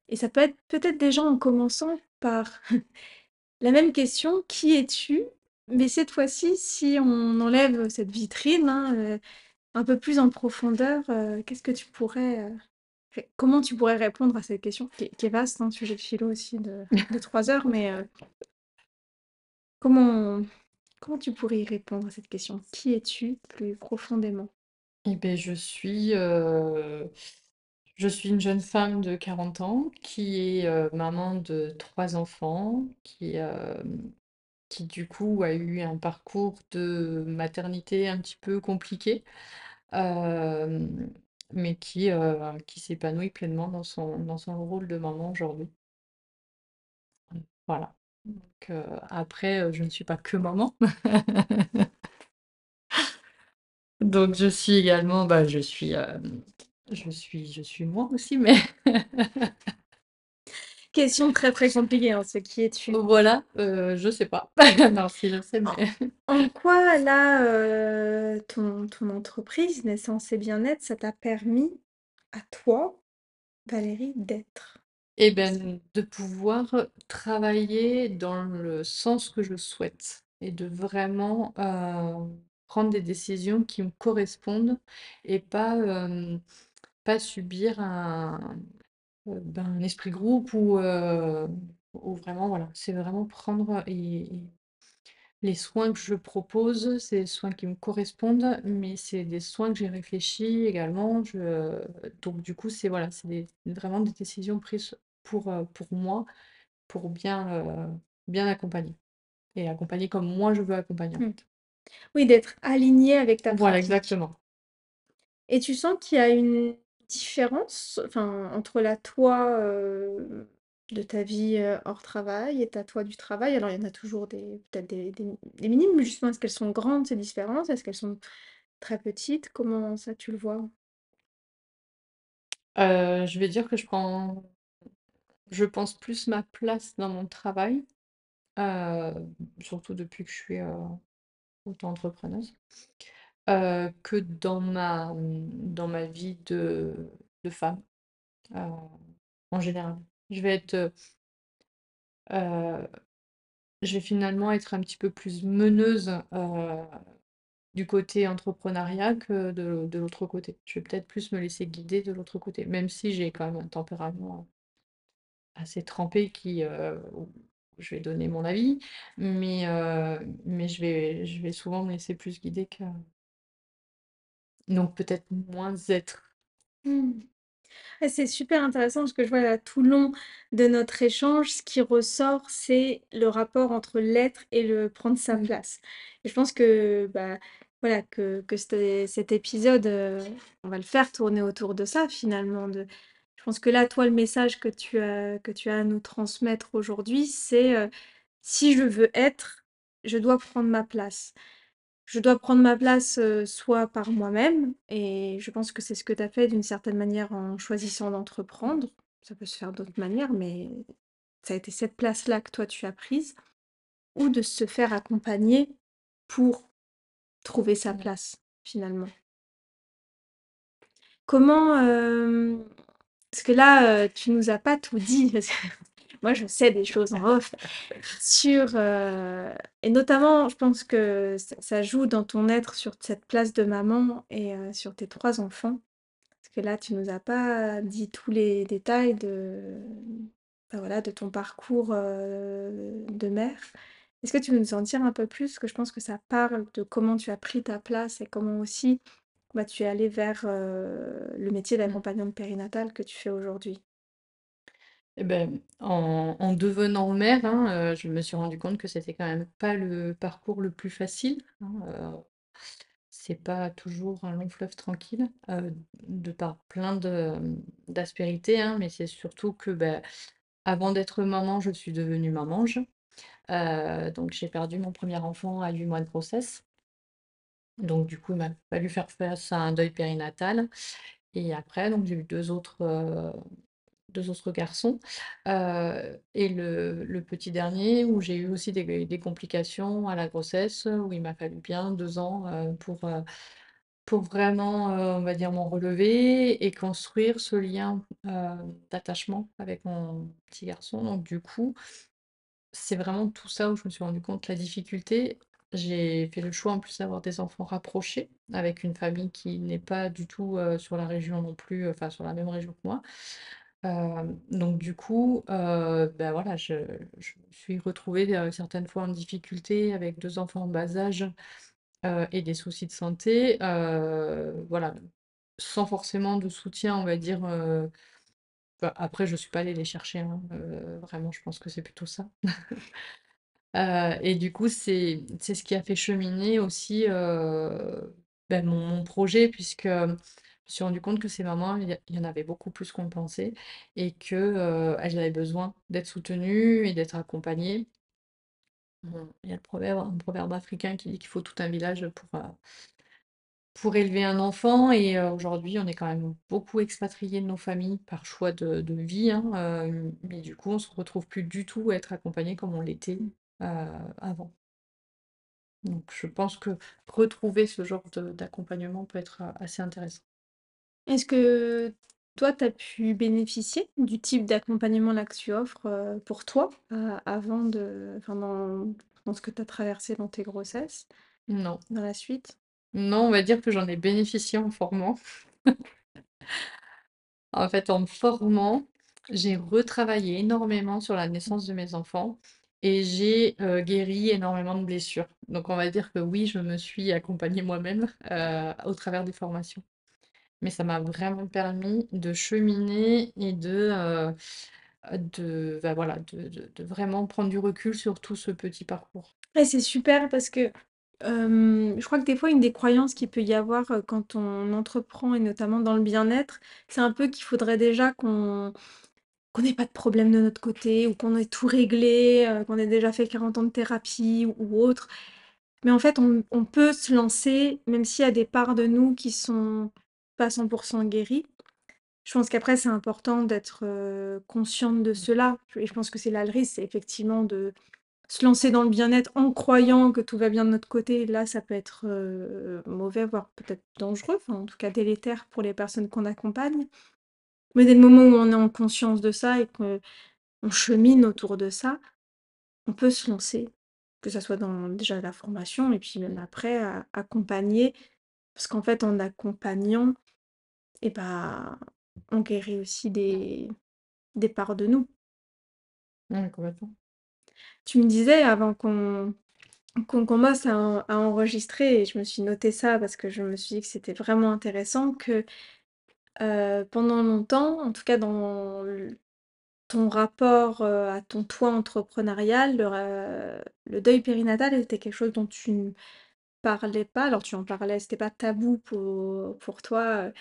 Et ça peut être peut-être déjà en commençant par la même question, qui es-tu? Mais cette fois-ci, si on enlève cette vitrine, hein, euh, un peu plus en profondeur, qu'est-ce que tu pourrais, Comment tu pourrais répondre à cette question qui est, vaste, un hein, sujet de philo aussi de, trois heures, mais euh, comment, comment tu pourrais y répondre à cette question? Qui es-tu plus profondément? Eh ben, je suis, euh, Je suis une jeune femme de 40 ans qui est euh, maman de trois enfants, qui, euh, qui du coup a eu un parcours de maternité un petit peu compliqué, mais qui, qui s'épanouit pleinement dans son, dans son rôle de maman aujourd'hui. Voilà. Donc, après, je ne suis pas que maman. Donc je suis également, bah, je suis, je suis, je suis moi aussi, mais Question très très compliquée, hein, ce qui est-tu? voilà, euh, je sais pas. Non, si je sais, mais En quoi là, euh, ton, ton entreprise Naissance et Bien-être, ça t'a permis à toi, Valérie, d'être? eh ben, de pouvoir travailler dans le sens que je souhaite et de vraiment euh, prendre des décisions qui me correspondent et pas, euh, pas subir un, euh, ben, un esprit groupe ou, euh, ou vraiment, voilà, c'est vraiment prendre et, et les soins que je propose, c'est des soins qui me correspondent, mais c'est des soins que j'ai réfléchis également. Je, donc du coup, c'est voilà, c'est des- vraiment des décisions prises pour, euh, pour moi, pour bien, euh, bien accompagner. Et accompagner comme moi je veux accompagner en Hmm. fait. Oui, d'être aligné avec ta Voilà, pratique. exactement. Et tu sens qu'il y a une différence, enfin, entre la toi de ta vie hors travail et ta toi du travail? Alors, il y en a toujours des, peut-être des, des- minimes, mais justement, est-ce qu'elles sont grandes, ces différences? Est-ce qu'elles sont très petites? Comment ça, tu le vois? Je vais dire que je prends, je pense plus ma place dans mon travail, surtout depuis que je suis euh, auto-entrepreneuse. Euh, que dans ma, dans ma vie de, de femme, euh, en général. Je vais être, euh, je vais finalement être un petit peu plus meneuse du côté entrepreneuriat que de, de l'autre côté. Je vais peut-être plus me laisser guider de l'autre côté, même si j'ai quand même un tempérament assez trempé qui, où je vais donner mon avis, mais, mais je vais, je vais souvent me laisser plus guider que... Donc peut-être moins être. Hmm. Ouais, c'est super intéressant parce que je vois là tout le long de notre échange, ce qui ressort, c'est le rapport entre l'être et le prendre sa Mm. place. Et je pense que, bah, voilà, que, que cet, cet épisode, euh, on va le faire tourner autour de ça finalement. De... Je pense que là, toi, le message que tu as, que tu as à nous transmettre aujourd'hui, c'est euh, si je veux être, je dois prendre ma place. Je dois prendre ma place, soit par moi-même et je pense que c'est ce que tu as fait d'une certaine manière en choisissant d'entreprendre. Ça peut se faire d'autres manières, mais ça a été cette place-là que toi tu as prise ou de se faire accompagner pour trouver sa Ouais. place, finalement? Comment, parce que là, tu nous as pas tout dit, moi je sais des choses en off sur, heu et notamment je pense que ça joue dans ton être sur cette place de maman et heu, sur tes 3 enfants. Parce que là, tu nous as pas dit tous les détails de, bah, voilà, de ton parcours, heu, de mère. Est-ce que tu veux nous en dire un peu plus? Parce que je pense que ça parle de comment tu as pris ta place et comment aussi, bah, tu es allée vers, le métier d'accompagnante périnatale que tu fais aujourd'hui. Eh ben, en, en devenant mère, hein, euh, je me suis rendu compte que c'était quand même pas le parcours le plus facile. hein, euh, c'est pas toujours un long fleuve tranquille, euh, de par plein d'aspérités, hein, mais c'est surtout que ben, avant d'être maman, je suis devenue mamange. Euh, donc j'ai perdu mon premier enfant à 8 mois de grossesse. Donc du coup, il m'a fallu faire face à un deuil périnatal. Et après, j'ai eu deux autres, deux autres garçons. Euh, et le, petit dernier, où j'ai eu aussi des, complications à la grossesse, où il m'a fallu bien deux ans euh, pour, euh, pour vraiment, on va dire, m'en relever et construire ce lien d'attachement avec mon petit garçon. Donc du coup, c'est vraiment tout ça où je me suis rendu compte la difficulté. J'ai fait le choix en plus d'avoir des enfants rapprochés, avec une famille qui n'est pas du tout sur la région non plus, enfin sur la même région que moi. Donc du coup, ben voilà, je, je me suis retrouvée certaines fois en difficulté avec deux enfants en bas âge et des soucis de santé. Voilà, sans forcément de soutien, on va dire, bah, après je suis pas allée les chercher, hein, vraiment je pense que c'est plutôt ça. et du coup, c'est c'est ce qui a fait cheminer aussi, bah, mon mon projet puisque, me suis rendu compte que ces mamans, il y en avait beaucoup plus qu'on pensait et qu'elles avaient besoin d'être soutenues et d'être accompagnées. il y a le proverbe un proverbe africain qui dit qu'il faut tout un village pour, pour élever un enfant et aujourd'hui, on est quand même beaucoup expatriés de nos familles par choix de vie, hein, mais du coup, on se retrouve plus du tout à être accompagnés comme on l'était, avant. Donc je pense que retrouver ce genre d'accompagnement peut être, assez intéressant. Est-ce que toi, tu as pu bénéficier du type d'accompagnement-là que tu offres, pour toi, avant de enfin dans dans ce que tu as traversé dans tes grossesses, Non. dans la suite? Non, on va dire que j'en ai bénéficié en formant. En fait, en me formant, j'ai retravaillé énormément sur la naissance de mes enfants et j'ai, guéri énormément de blessures. Donc on va dire que oui, je me suis accompagnée moi-même, heu, au travers des formations. Mais ça m'a vraiment permis de cheminer et de, heu, de bah, voilà, de de vraiment prendre du recul sur tout ce petit parcours. C'est super parce que, je crois que des fois une des croyances qu'il peut y avoir, quand on entreprend et notamment dans le bien-être, c'est un peu qu'il faudrait déjà qu'on qu'on n'ait pas de problème de notre côté ou qu'on ait tout réglé, qu'on ait déjà fait 40 ans de thérapie ou ou autre. Mais en fait, on on peut se lancer même s'il y a des parts de nous qui sont pas 100 guéries. Je pense qu'après c'est important d'être, consciente de cela et je pense que c'est là le risque, c'est effectivement de se lancer dans le bien-être en croyant que tout va bien de notre côté. Là, ça peut être, mauvais, voire peut-être dangereux, enfin en tout cas délétère pour les personnes qu'on accompagne. Mais dès le moment où on est en conscience de ça et qu'on chemine autour de ça, on peut se lancer. Que ça soit dans déjà la formation et puis même après a accompagner. Parce qu'en fait en accompagnant et bah, on guérit aussi des des parts de nous. Ouais, complètement. Tu me disais avant qu'on qu'on commence à en à enregistrer et je me suis noté ça parce que je me suis dit que c'était vraiment intéressant que, heu, pendant longtemps, en tout cas dans l ton rapport, heu, à ton toi entrepreneurial, le ra le deuil périnatal était quelque chose dont tu parlais pas. Alors tu en parlais, c'était pas tabou pour pour toi, heu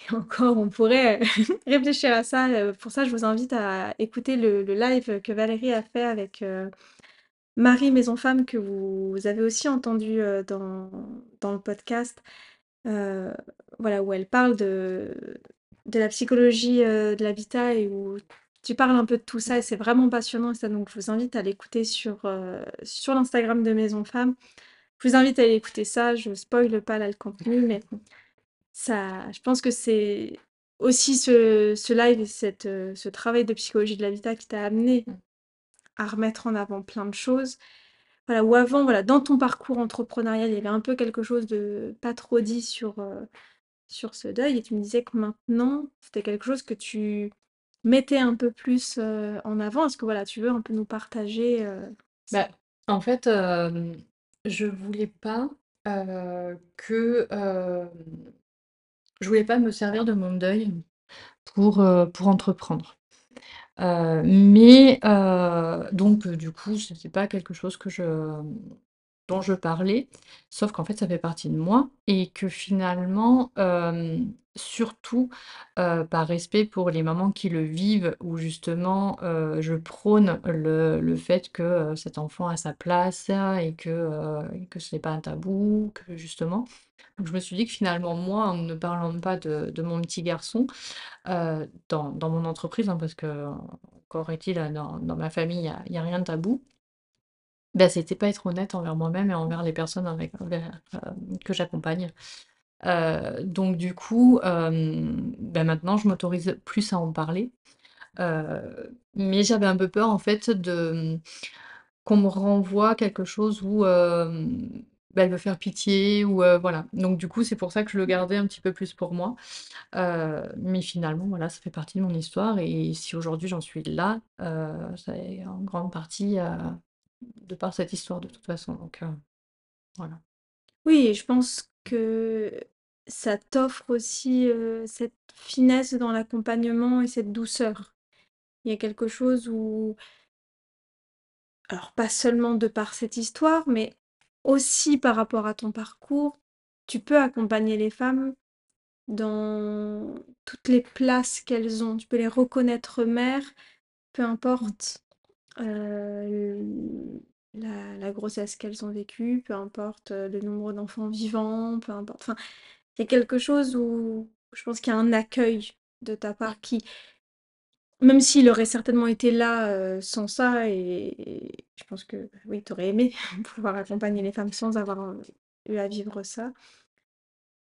et encore on pourrait réfléchir à ça, heu, pour ça je vous invite à écouter le live que Valérie a fait avec, Marie Maison Femme que vous avez aussi entendu, dans dans le podcast. Voilà, où elle parle de de la psychologie, de l'habitat et où tu parles un peu de tout ça et c'est vraiment passionnant et ça donc je vous invite à l'écouter sur, sur l'Instagram de Maison Femme. Je vous invite à aller écouter ça, je spoile pas là le contenu, mais ça je pense que c'est aussi ce ce live et cette, ce travail de psychologie de l'habitat qui t'a amené Mmh. à remettre en avant plein de choses. Voilà, où avant, voilà, dans ton parcours entrepreneurial, il y avait un peu quelque chose de pas trop dit sur, heu, sur ce deuil et tu me disais que maintenant, c'était quelque chose que tu mettais un peu plus, heu, en avant. Est-ce que voilà, tu veux un peu nous partager, heu, Bah, en fait, hem, je voulais pas, que, je voulais pas me servir de mon deuil pour, pour entreprendre. Mais donc du coup, c'était pas quelque chose que je dont je parlais, sauf qu'en fait, ça fait partie de moi et que finalement, hem, surtout, heu, par respect pour les mamans qui le vivent, où justement, heu, je prône le le fait que, cet enfant a sa place et que, que ce n'est pas un tabou, que justement donc je me suis dit que finalement moi, en ne parlant pas de de mon petit garçon, dans dans mon entreprise, hein, parce que, encore est-il, heu, dans dans ma famille, il y a il y a rien de tabou. Bah, c'était pas être honnête envers moi-même et envers les personnes avec envers, hem, que j'accompagne. Heu, donc du coup, bah, maintenant je m'autorise plus à en parler. Mais j'avais un peu peur en fait de, qu'on me renvoie quelque chose où, bah, elle veut faire pitié ou, voilà. Donc du coup, c'est pour ça que je le gardais un petit peu plus pour moi. Mais finalement, voilà, ça fait partie de mon histoire et si aujourd'hui j'en suis là, heu, c'est en grande partie, de par cette histoire de toute façon, donc heu, voilà. Oui je pense que ça t'offre aussi, heu, cette finesse dans l'accompagnement et cette douceur. Il y a quelque chose où alors pas seulement de par cette histoire, mais aussi par rapport à ton parcours, tu peux accompagner les femmes dans toutes les places qu'elles ont. Tu peux les reconnaître mères, peu importe, heu, la grossesse qu'elles ont vécue, peu importe, heu, le nombre d'enfants vivants, peu importe enfin, il y a quelque chose où je pense qu'il y a un accueil de ta part qui même s'il aurait certainement été là, heu, sans ça et je pense que, oui, tu aurais aimé pouvoir accompagner les femmes sans avoir, eu à vivre ça.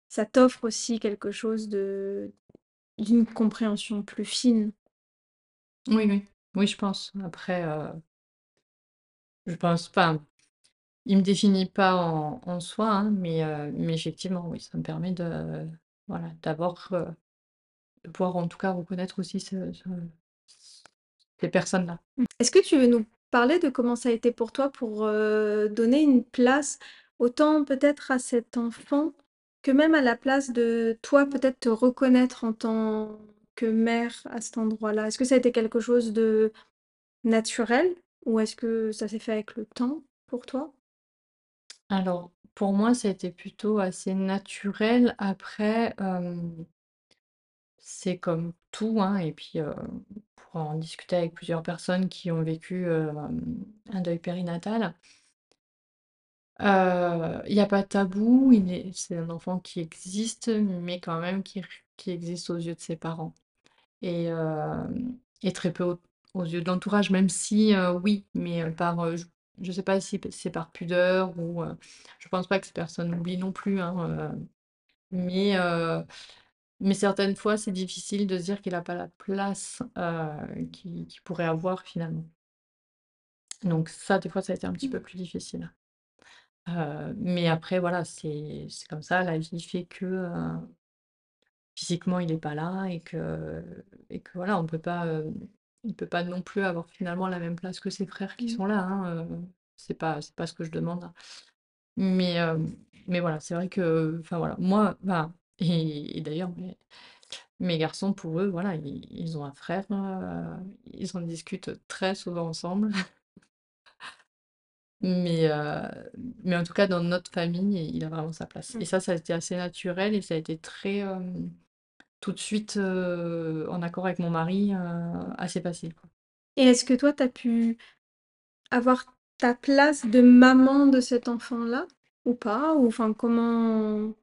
Ça t'offre aussi quelque chose d'une compréhension plus fine. Oui, oui. Oui, je pense. Après, heu je pense pas il me définit pas en soi, hein, mais heu, mais effectivement, oui, ça me permet de voilà, d'avoir, heu, de pouvoir en tout cas reconnaître aussi ce ce ces personnes-là. Mmh. Est-ce que tu veux nous parler de comment ça a été pour toi pour, donner une place autant peut-être à cet enfant que même à la place de toi peut-être te reconnaître en tant que mère à cet endroit-là? Est-ce que ça a été quelque chose de naturel ou est-ce que ça s'est fait avec le temps pour toi? Alors, pour moi, ça a été plutôt assez naturel. Après, c'est comme tout, hein et puis, pour en discuter avec plusieurs personnes qui ont vécu, un deuil périnatal il y a pas de tabou, est c'est un enfant qui existe, mais quand même qui existe aux yeux de ses parents et et très peu aux aux yeux de l'entourage, même si, oui, mais par, heu, j je sais pas si p c'est par pudeur ou heu, je pense pas que ces personnes l'oublient non plus, hein, mais mais certaines fois, c'est difficile de se dire qu'il a pas la place, heu, qu'il qu'il pourrait avoir finalement. Donc ça, des fois, ça a été un petit Mmh. peu plus difficile. Mais après voilà, c'est c'est comme ça, la vie fait que, physiquement, il est pas là et que et que voilà, on peut pas, il peut pas non plus avoir finalement la même place que ses frères qui Mmh. sont là, hein, heu, c'est pas c'est pas ce que je demande. Mais hem, mais voilà, c'est vrai que enfin voilà, moi enfin et et d'ailleurs mes mes garçons pour eux, voilà, ils ont un frère, heu, ils en discutent très souvent ensemble. Mais mais en tout cas, dans notre famille, il a vraiment sa place et Mmh. ça, ça a été assez naturel et ça a été très, tout de suite, heu, en accord avec mon mari, heu, assez facile, quoi. Et est-ce que toi, tu as pu avoir ta place de maman de cet enfant-là ou pas? Ou enfin, comment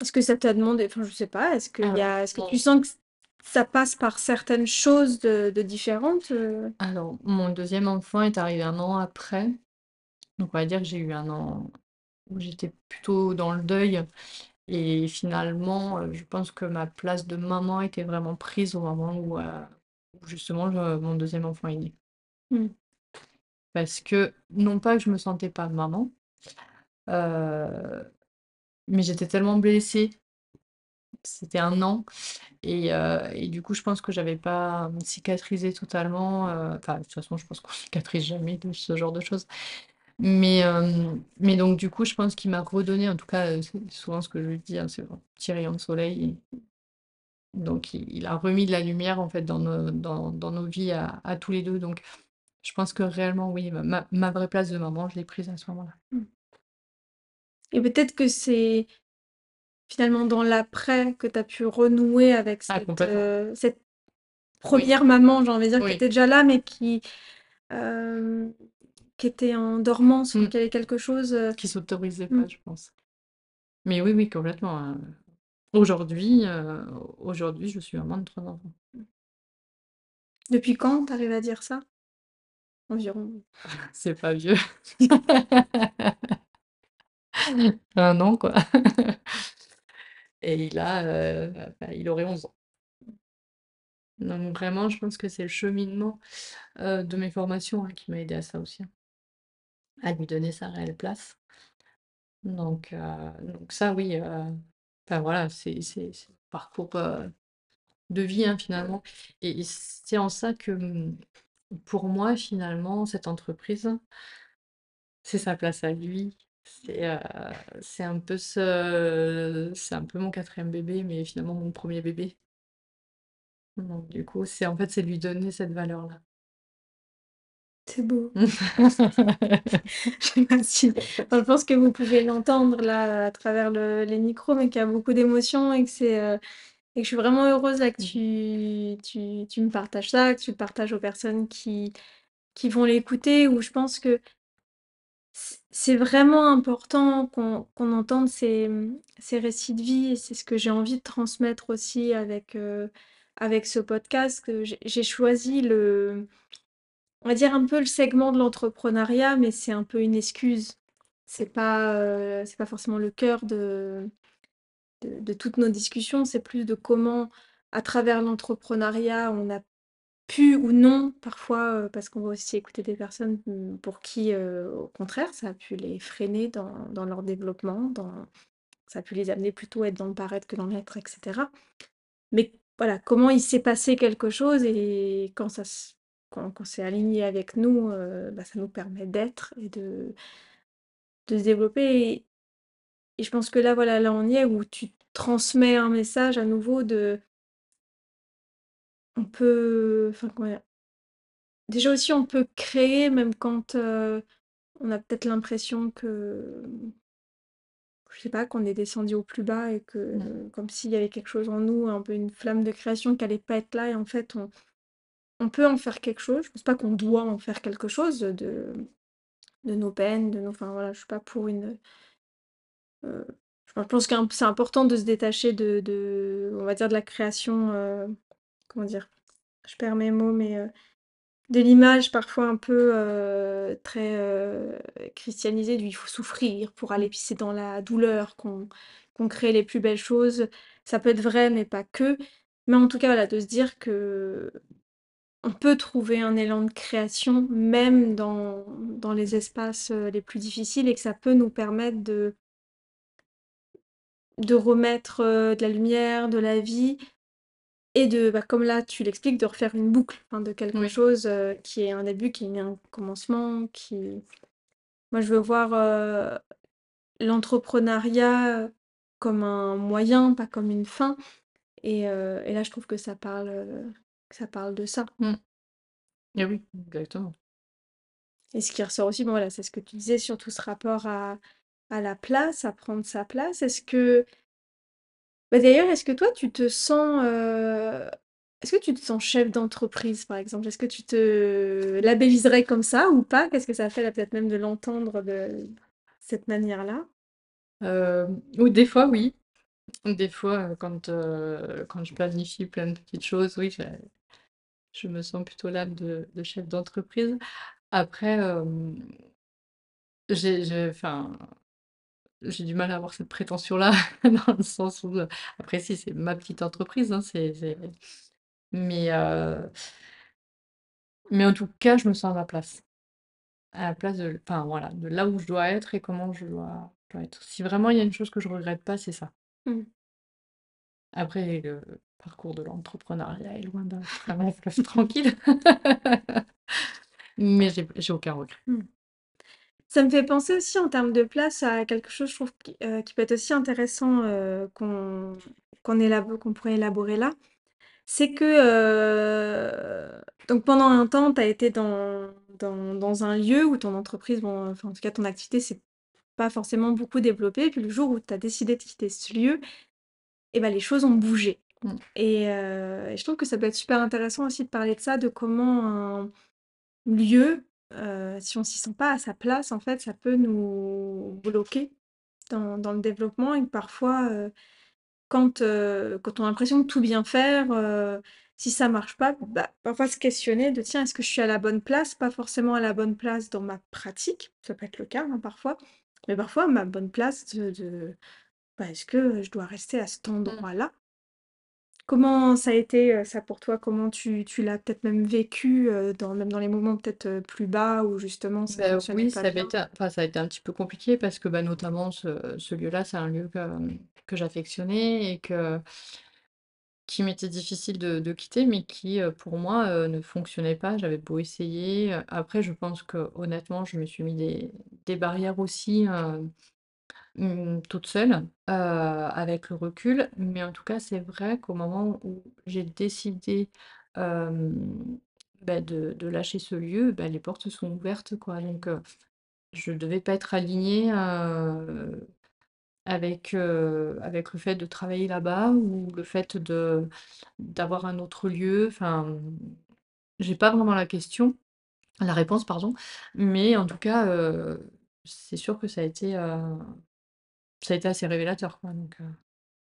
est-ce que ça t'a demandé? Enfin, je sais pas, est-ce qu'il y Alors, a est-ce que mon tu sens que ça passe par certaines choses de de différentes, heu? alors, mon 2e enfant est arrivé 1 an après, donc on va dire que j'ai eu 1 an où j'étais plutôt dans le deuil et finalement, heu, je pense que ma place de maman était vraiment prise au moment où, heu, où justement mon 2e enfant est né. Mmh. Parce que, non pas que je me sentais pas maman, heu, mais j'étais tellement blessée. C'était 1 an et heu et du coup, je pense que j'avais pas, mmh, cicatrisé totalement, heu, enfin, de toute façon, je pense qu'on cicatrise jamais de ce genre de choses. Mais hem, mais donc du coup, je pense qu'il m'a redonné, en tout cas, heu, c'est souvent ce que je lui dis, hein, c'est un petit rayon de soleil et donc il il a remis de la lumière, en fait, dans nos dans dans nos vies à à tous les 2, donc je pense que réellement, oui, ma ma vraie place de maman, je l'ai prise à ce moment-là. Et peut-être que c'est finalement dans l'après que tu as pu renouer avec Ah cette, Oui. 1re maman, j'ai envie de dire, qui était déjà là, mais qui, qui était en dormance, enfin Mmh. qu'il y avait quelque chose, heu Qui s'autorisait mmh. pas, je pense. Mais oui, oui, complètement, aujourd'hui, heu, aujourd'hui, je suis maman de 3 enfants. Depuis quand tu arrives à dire ça? Environ? C'est pas vieux. 1 an, quoi. Et il a, heu, bah, il aurait 11 ans. Donc vraiment, je pense que c'est le cheminement, de mes formations, hein, qui m'a aidée à ça aussi, hein. À lui donner sa réelle place. Donc heu, donc ça oui, enfin voilà, c'est c'est un parcours, heu, de vie, hein, finalement et c'est en ça que, mmh, pour moi, finalement, cette entreprise c'est sa place à lui, C'est, c'est un peu ce c'est un peu mon quatrième bébé, mais finalement mon premier bébé. Donc du coup, c'est en fait, c'est lui donner cette valeur-là. C'est beau. Je enfin, je pense que vous pouvez l'entendre là, à travers le les micros, mais qu'il y a beaucoup d'émotions et que c'est, heu et que je suis vraiment heureuse là que Mmh. tu tu tu me partages ça, que tu le partages aux personnes qui qui vont l'écouter, où je pense que c'est vraiment important qu'on entende ces, ces récits de vie et c'est ce que j'ai envie de transmettre aussi avec, heu, avec ce podcast, j'ai choisi le on va dire un peu le segment de l'entrepreneuriat, mais c'est un peu une excuse. C'est pas, c'est pas forcément le cœur de de toutes nos discussions, c'est plus de comment, à travers l'entrepreneuriat, on a pu ou non parfois, heu, parce qu'on va aussi écouter des personnes, mmh, pour qui, heu, au contraire, ça a pu les freiner dans dans leur développement, dans ça a pu les amener plutôt à être dans le paraître que dans l'être et cetera. Mais voilà, comment il s'est passé quelque chose et quand ça s quand quand c'est aligné avec nous, heu, bah, ça nous permet d'être et de de se développer et et je pense que là, voilà, là, on y est où tu transmets un message à nouveau de on peut enfin, comment dire? Déjà aussi, on peut créer même quand, heu, on a peut-être l'impression que, je sais pas, qu'on est descendu au plus bas et que comme s'il y avait quelque chose en nous, un peu une flamme de création qui allait pas être là et en fait, on on peut en faire quelque chose. Je pense pas qu'on doit en faire quelque chose de de nos peines, de nos enfin, voilà, je suis pas pour une, heu, je pense que c'est important de se détacher de on va dire de la création, heu, comment dire? Je perds mes mots mais, heu De l'image parfois un peu, très, christianisée du «il faut souffrir pour aller» puis c'est dans la douleur qu'on qu'on crée les plus belles choses. Ça peut être vrai, mais pas que. Mais en tout cas, voilà, de se dire que on peut trouver un élan de création même dans dans les espaces, heu, les plus difficiles et que ça peut nous permettre de de remettre, heu, de la lumière, de la vie et de, bah, comme là tu l'expliques, de refaire une boucle, enfin de quelque Oui. chose, heu, qui est un début, qui est un commencement, qui Moi, je veux voir, l'entrepreneuriat comme un moyen, pas comme une fin et et là, je trouve que ça parle, ça parle de ça Mmh. Et oui, exactement. et ce qui ressort aussi, bon, voilà, c'est ce que tu disais sur tout ce rapport à à la place, à prendre sa place. Est-ce que bah, d'ailleurs, est-ce que toi, tu te sens, heu, est-ce que tu te sens chef d'entreprise, par exemple? Est-ce que tu te labelliserais comme ça ou pas? Qu'est-ce que ça fait là, peut-être même de l'entendre de cette manière-là? Hem, ou des fois, oui. Des fois, heu, quand, heu, quand je planifie plein de petites choses, oui, j'ai je me sens plutôt l'âme de de chef d'entreprise. Après, hem, j'ai j'ai enfin, j'ai du mal à avoir cette prétention-là, dans le sens où, heu, après si, c'est ma petite entreprise, hein, c'est c'est mais heu, mais en tout cas, je me sens à ma place. À la place de enfin voilà, de là où je dois être et comment je dois je dois être. Si vraiment il y a une chose que je regrette pas, c'est ça. Mmh. Après le parcours de l'entrepreneuriat est loin d'être un long fleuve tranquille. Mais j'ai aucun regret. Mmh. Ça me fait penser aussi en termes de place à quelque chose, je trouve, qui, qui peut être aussi intéressant, heu, qu'on élabo qu'on pourrait élaborer là. C'est que, heu, donc pendant un temps, tu as été dans dans dans un lieu où ton entreprise, bon, enfin, en tout cas, ton activité s'est pas forcément beaucoup développée. Puis le jour où tu as décidé de quitter ce lieu et bah, les choses ont bougé Mmh. et je trouve que ça peut être super intéressant aussi de parler de ça, de comment un lieu, si on s'y sent pas à sa place, en fait, ça peut nous bloquer dans dans le développement et que parfois, quand, quand on a l'impression de tout bien faire, si ça marche pas, bah, parfois se questionner de: «Tiens, est-ce que je suis à la bonne place?» pas forcément à la bonne place dans ma pratique, ça peut être le cas, hein, parfois, mais parfois ma bonne place de de bah, est-ce que je dois rester à cet Mmh. endroit-là? Comment ça a été, heu, ça pour toi? Comment tu tu l'as peut-être même vécu, heu, dans même dans les moments peut-être, heu, plus bas où justement ça Bah, fonctionnait oui, pas ça avait bien? été enfin, ça a été un petit peu compliqué parce que, bah, notamment ce ce lieu-là, c'est un lieu que, que j'affectionnais et que qui m'était difficile de de quitter, mais qui, heu, pour moi, heu, ne fonctionnait pas. J'avais beau essayer, heu, après je pense qu'honnêtement, je me suis mis des des barrières aussi, heu, mmh, toute seule, heu, avec le recul. Mais en tout cas, c'est vrai qu'au moment où j'ai décidé, bah, de lâcher ce lieu, bah, les portes sont ouvertes, quoi. Donc, heu, je devais pas être alignée, heu, avec, avec le fait de travailler là-bas ou le fait de d'avoir un autre lieu. Enfin, j'ai pas vraiment la question la réponse, pardon, mais en tout cas, c'est sûr que ça a été, ça a été assez révélateur, quoi, donc, heu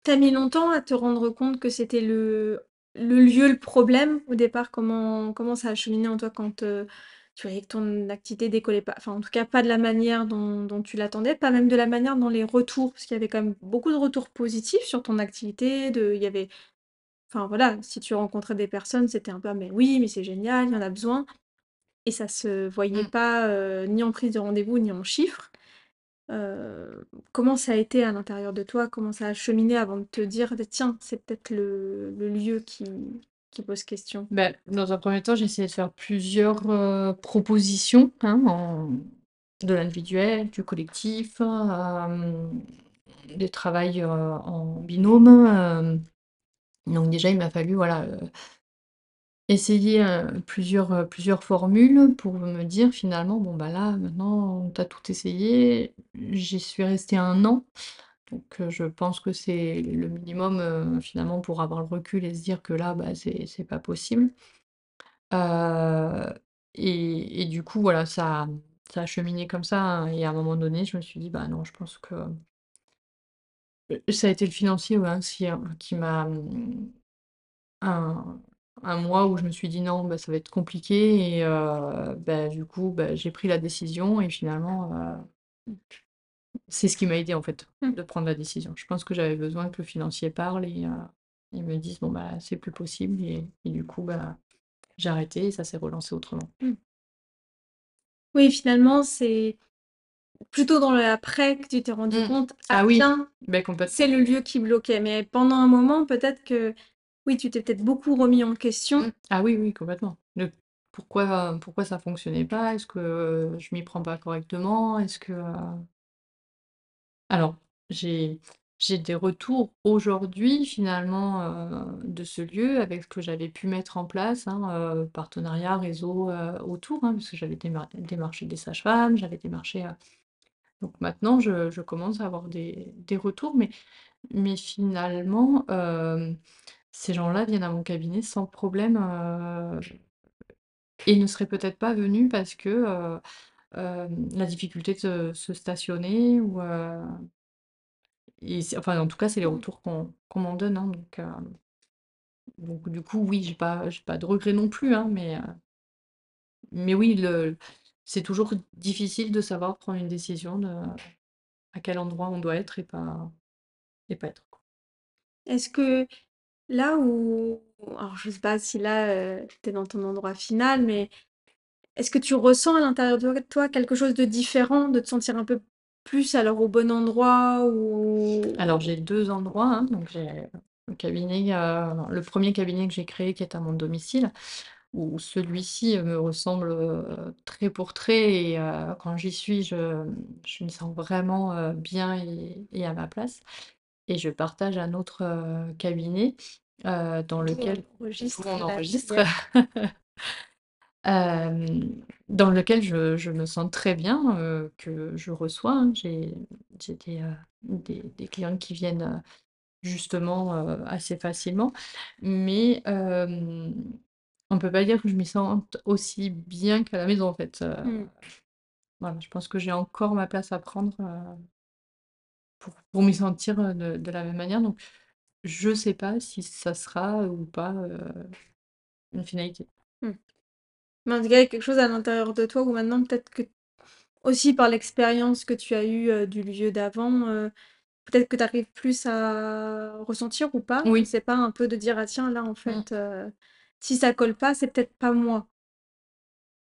Tu as mis longtemps à te rendre compte que c'était le le lieu, le problème au départ? Comment comment ça a cheminé en toi quand, heu, tu voyais que ton activité décollait pas, enfin en tout cas pas de la manière dont dont tu l'attendais, pas même de la manière dont les retours parce qu'il y avait quand même beaucoup de retours positifs sur ton activité, de il y avait enfin voilà, si tu rencontrais des personnes, c'était un peu: «Ah mais oui, mais c'est génial, il y en a besoin» et ça se voyait Mmh. pas, heu, ni en prise de rendez-vous, ni en chiffres. Heu, comment ça a été à l'intérieur de toi? Comment ça a cheminé avant de te dire: «Bah, tiens, c'est peut-être le lieu qui pose question»? Bah, dans un premier temps, j'ai essayé de faire plusieurs, heu, propositions, hein, de l'individuel, du collectif, hem, des travails, en binôme, donc déjà, il m'a fallu, voilà, essayer, heu, plusieurs, heu, plusieurs formules pour me dire finalement: «Bon, bah, là, maintenant, tu as tout essayé». J'y suis restée un an, donc heu, je pense que c'est le minimum, finalement pour avoir le recul et se dire que là, bah, c'est pas possible. Et et du coup, voilà, ça a ça a cheminé comme ça, hein et à un moment donné, je me suis dit: «Bah, non, je pense que» ça a été le financier, aussi, qui m'a, un un mois où je me suis dit: «Non, bah, ça va être compliqué» et heu, bah, du coup, bah, j'ai pris la décision et finalement, heu, c'est ce qui m'a aidée, en fait, Mmh. de prendre la décision. Je pense que j'avais besoin que le financier parle et heu, il me dise: «Bon, bah, c'est plus possible» et et du coup, bah, j'ai arrêté et ça s'est relancé autrement. Mmh. Oui, finalement, c'est plutôt dans l'après que tu t'es rendu Mmh. compte: «Ah Ah oui, beh, c'est le lieu qui bloquait». Mais pendant un moment, peut-être que oui, tu t'es peut-être beaucoup remis en Mmh. question. Ah oui, oui, complètement. Pourquoi pourquoi ça fonctionnait pas? Est-ce que, heu, je m'y prends pas correctement? Est-ce que, heu alors, j'ai j'ai des retours aujourd'hui finalement, heu, de ce lieu avec ce que j'avais pu mettre en place, hein, partenariat, réseau, autour, hein, parce que j'avais démar démarché des sages-femmes, j'avais démarché, heu donc maintenant je je commence à avoir des des retours mais mais finalement, ces gens-là viennent à mon cabinet sans problème, heu et ne seraient peut-être pas venus parce que, heu, hem, la difficulté de se se stationner ou, heu et c'est enfin, en tout cas, c'est les Mmh. retours qu'on qu'on m'en donne, hein, donc, du coup, oui, j'ai pas j'ai pas de regrets non plus, hein, mais, heu, mais oui, le c'est toujours difficile de savoir prendre une décision de à quel endroit on doit être et pas et pas être, quoi. Est-ce que là où alors je sais pas si là, tu es dans ton endroit final, mais est-ce que tu ressens à l'intérieur de toi quelque chose de différent? De te sentir un peu plus alors au bon endroit ou Alors j'ai 2 endroits, hein, donc j'ai le cabinet, le premier cabinet que j'ai créé qui est à mon domicile, où celui-ci, me ressemble, trait pour trait et quand j'y suis, je me sens vraiment, bien et à ma place et je partage un autre, cabinet, dans lequel enregistre on enregistre, dans lequel je je me sens très bien, que je reçois, hein. J'ai j'ai des, des des clients qui viennent, Justement, assez facilement. Mais, on peut pas dire que je m'y sente aussi bien qu'à la maison, en fait, Mmh. voilà, je pense que j'ai encore ma place à prendre, pour pour m'y sentir, heu, de de la même manière. Donc je sais pas si ça sera ou pas, heu, une finalité. Mmh. Mais en tout cas, il y a quelque chose à l'intérieur de toi où maintenant peut-être que aussi par l'expérience que tu as eue, du lieu d'avant, peut-être que tu arrives plus à ressentir ou pas? Oui, sais pas, un peu de dire: «Ah tiens là en fait, si ça colle pas, c'est peut-être pas moi».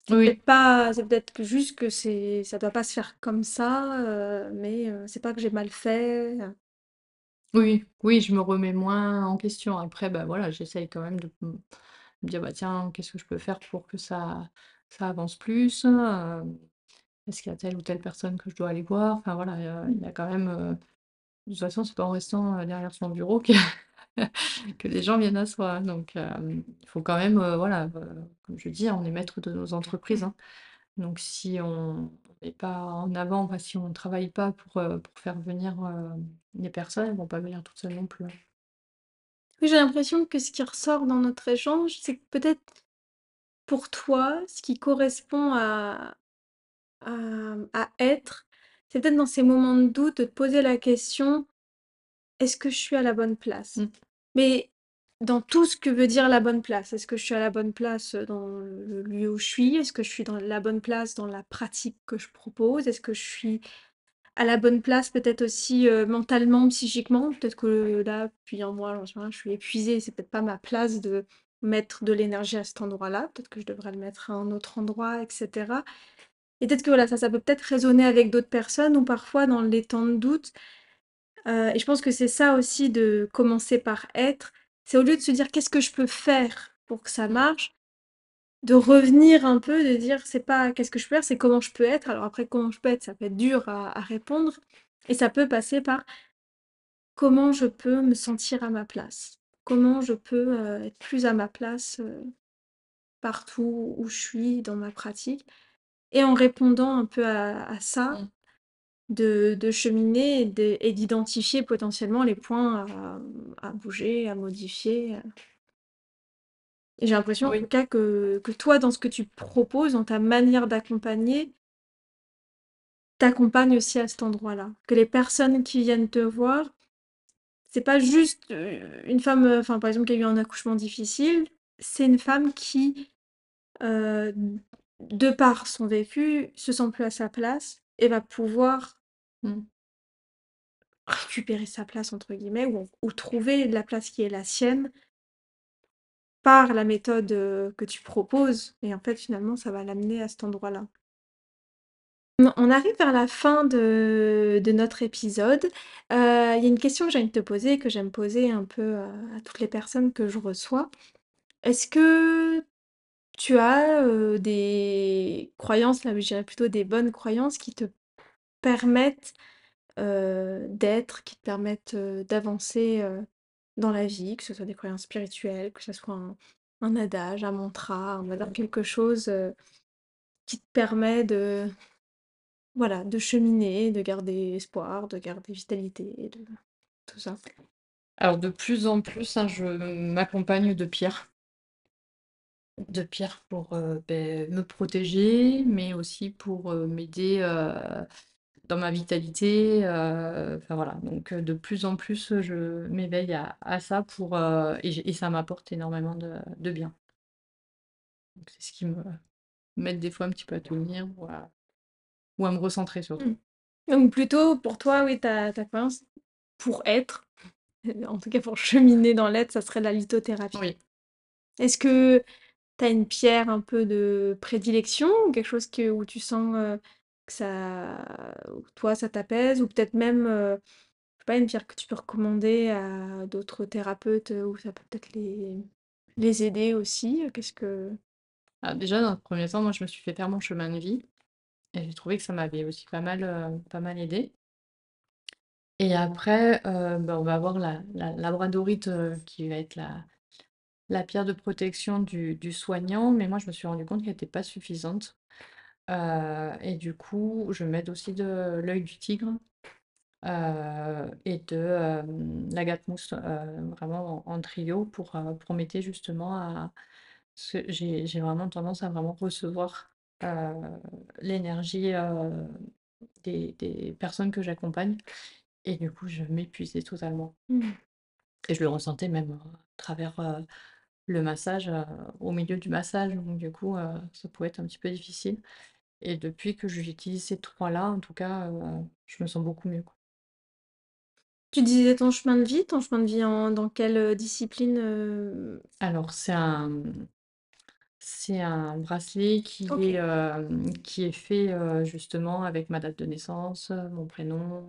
C'est oui, peut-être pas c'est peut-être que juste que c'est ça doit pas se faire comme ça, heu, mais heu, c'est pas que j'ai mal fait, heu. Oui, oui, je me remets moins en question. Après, bah, voilà, j'essaye quand même de me me dire: «Bah, tiens, qu'est-ce que je peux faire pour que ça ça avance plus?» hem, est-ce qu'il y a telle ou telle personne que je dois aller voir? Enfin voilà, heu, il y a quand même, heu, de toute façon, c'est pas en restant, heu, derrière son bureau que que les gens viennent à soi. Donc il faut quand même, voilà, comme je dis, on est maître de nos entreprises, hein. Donc si on met pas en avant, si on ne travaille pas pour, pour faire venir, heu, les personnes, elles vont pas venir toutes seules non plus, hein. Oui, j'ai l'impression que ce qui ressort dans notre échange, c'est que peut-être pour toi, ce qui correspond à à être, c'est peut-être dans ces moments de doute de te poser la question: «Est-ce que je suis à la bonne place?» Mmh. mais dans tout ce que veut dire la bonne place. Est-ce que je suis à la bonne place, dans le lieu où je suis? Est-ce que je suis dans la bonne place dans la pratique que je propose? Est-ce que je suis à la bonne place peut-être aussi, heu, mentalement, psychiquement? Peut-être que là, depuis un mois, je suis épuisée, c'est peut-être pas ma place de mettre de l'énergie à cet endroit-là. Peut-être que je devrais le mettre à un autre endroit et cetera et peut-être que voilà, ça, ça peut peut-être résonner avec d'autres personnes ou parfois dans les temps de doute, heu et je pense que c'est ça aussi de commencer par être, c'est au lieu de se dire: «Qu'est-ce que je peux faire pour que ça marche?» de revenir un peu, de dire: «C'est pas qu'est-ce que je peux faire, c'est comment je peux être». Alors après comment je peux être, ça peut être dur à répondre et ça peut passer par comment je peux me sentir à ma place? Comment je peux, heu, être plus à ma place, heu, partout où je suis dans ma pratique? Et en répondant un peu à à ça, Mmh. De de cheminer et de et d'identifier potentiellement les points à, à bouger, à modifier, et j'ai l'impression en tout cas que que toi, dans ce que tu proposes, dans ta manière d'accompagner tu accompagnes aussi à cet endroit-là. Que les personnes qui viennent te voir, c'est pas juste, heu, une femme, enfin, par exemple, qui a eu un accouchement difficile, c'est une femme qui, heu, d de par son vécu, se sent plus à sa place et va pouvoir Mmh. «récupérer sa place» entre guillemets ou ou trouver la place qui est la sienne par la méthode, heu, que tu proposes et en fait, finalement, ça va l'amener à cet endroit-là. On on arrive vers la fin de de notre épisode. Heu, il y a une question que j'ai envie de te poser, que j'aime poser un peu, heu, à toutes les personnes que je reçois. Est-ce que tu as, heu, des croyances, là, je dirais plutôt des bonnes croyances qui te permettent, heu, d'être, qui te permettent, heu, d'avancer, heu, dans la vie? Que ce soit des croyances spirituelles, que ce soit un un adage, un mantra, on va dire quelque chose, heu, qui te permet de voilà, de cheminer, de garder espoir, de garder vitalité, de tout ça. Alors de plus en plus, hein, je m'accompagne de pierres. De pierres pour, heu, beh, me protéger, mais aussi pour, heu, m'aider, heu, dans ma vitalité, enfin voilà, donc heu, de plus en plus, je m'éveille à à ça pour, heu et ça m'apporte énormément de de bien. C'est ce qui me m'aide des fois un petit peu à tenir ou à ou à me recentrer surtout. Mmh. Donc plutôt pour toi, oui, ta ta croyance pour être, en tout cas pour cheminer dans l'être, ça serait la lithothérapie. Oui. Est-ce que tu as une pierre un peu de prédilection ou quelque chose que où tu sens, que ça ou toi ça t'apaise ou peut-être même, je sais pas, une pierre que tu peux recommander à d'autres thérapeutes, heu, où ça peut peut-être les les aider aussi, heu, qu'est-ce que Ah déjà dans un premier temps, moi je me suis fait faire mon chemin de vie et j'ai trouvé que ça m'avait aussi pas mal, pas mal aidée. Et après, bah, on va avoir la la heu, qui va être la la pierre de protection du du soignant, mais moi je me suis rendu compte qu'elle était pas suffisante. Heu et du coup, je m'aide aussi de l'œil du tigre, heu et de, hem, l'agathe-mousse, heu, vraiment en en trio pour, heu, pour m'aider justement à parce que j'ai j'ai vraiment tendance à vraiment recevoir, l'énergie, des des personnes que j'accompagne et du coup je m'épuisais totalement. mmh. Et je le ressentais même, à travers, le massage, heu, au milieu du massage, donc du coup, heu, ça pouvait être un petit peu difficile et depuis que j'utilise ces 3-là, en tout cas, heu, je me sens beaucoup mieux, quoi. Tu disais ton chemin de vie, ton chemin de vie en dans quelle, discipline? Alors c'est un, c'est un bracelet qui est, qui est fait, justement avec ma date de naissance, mon prénom,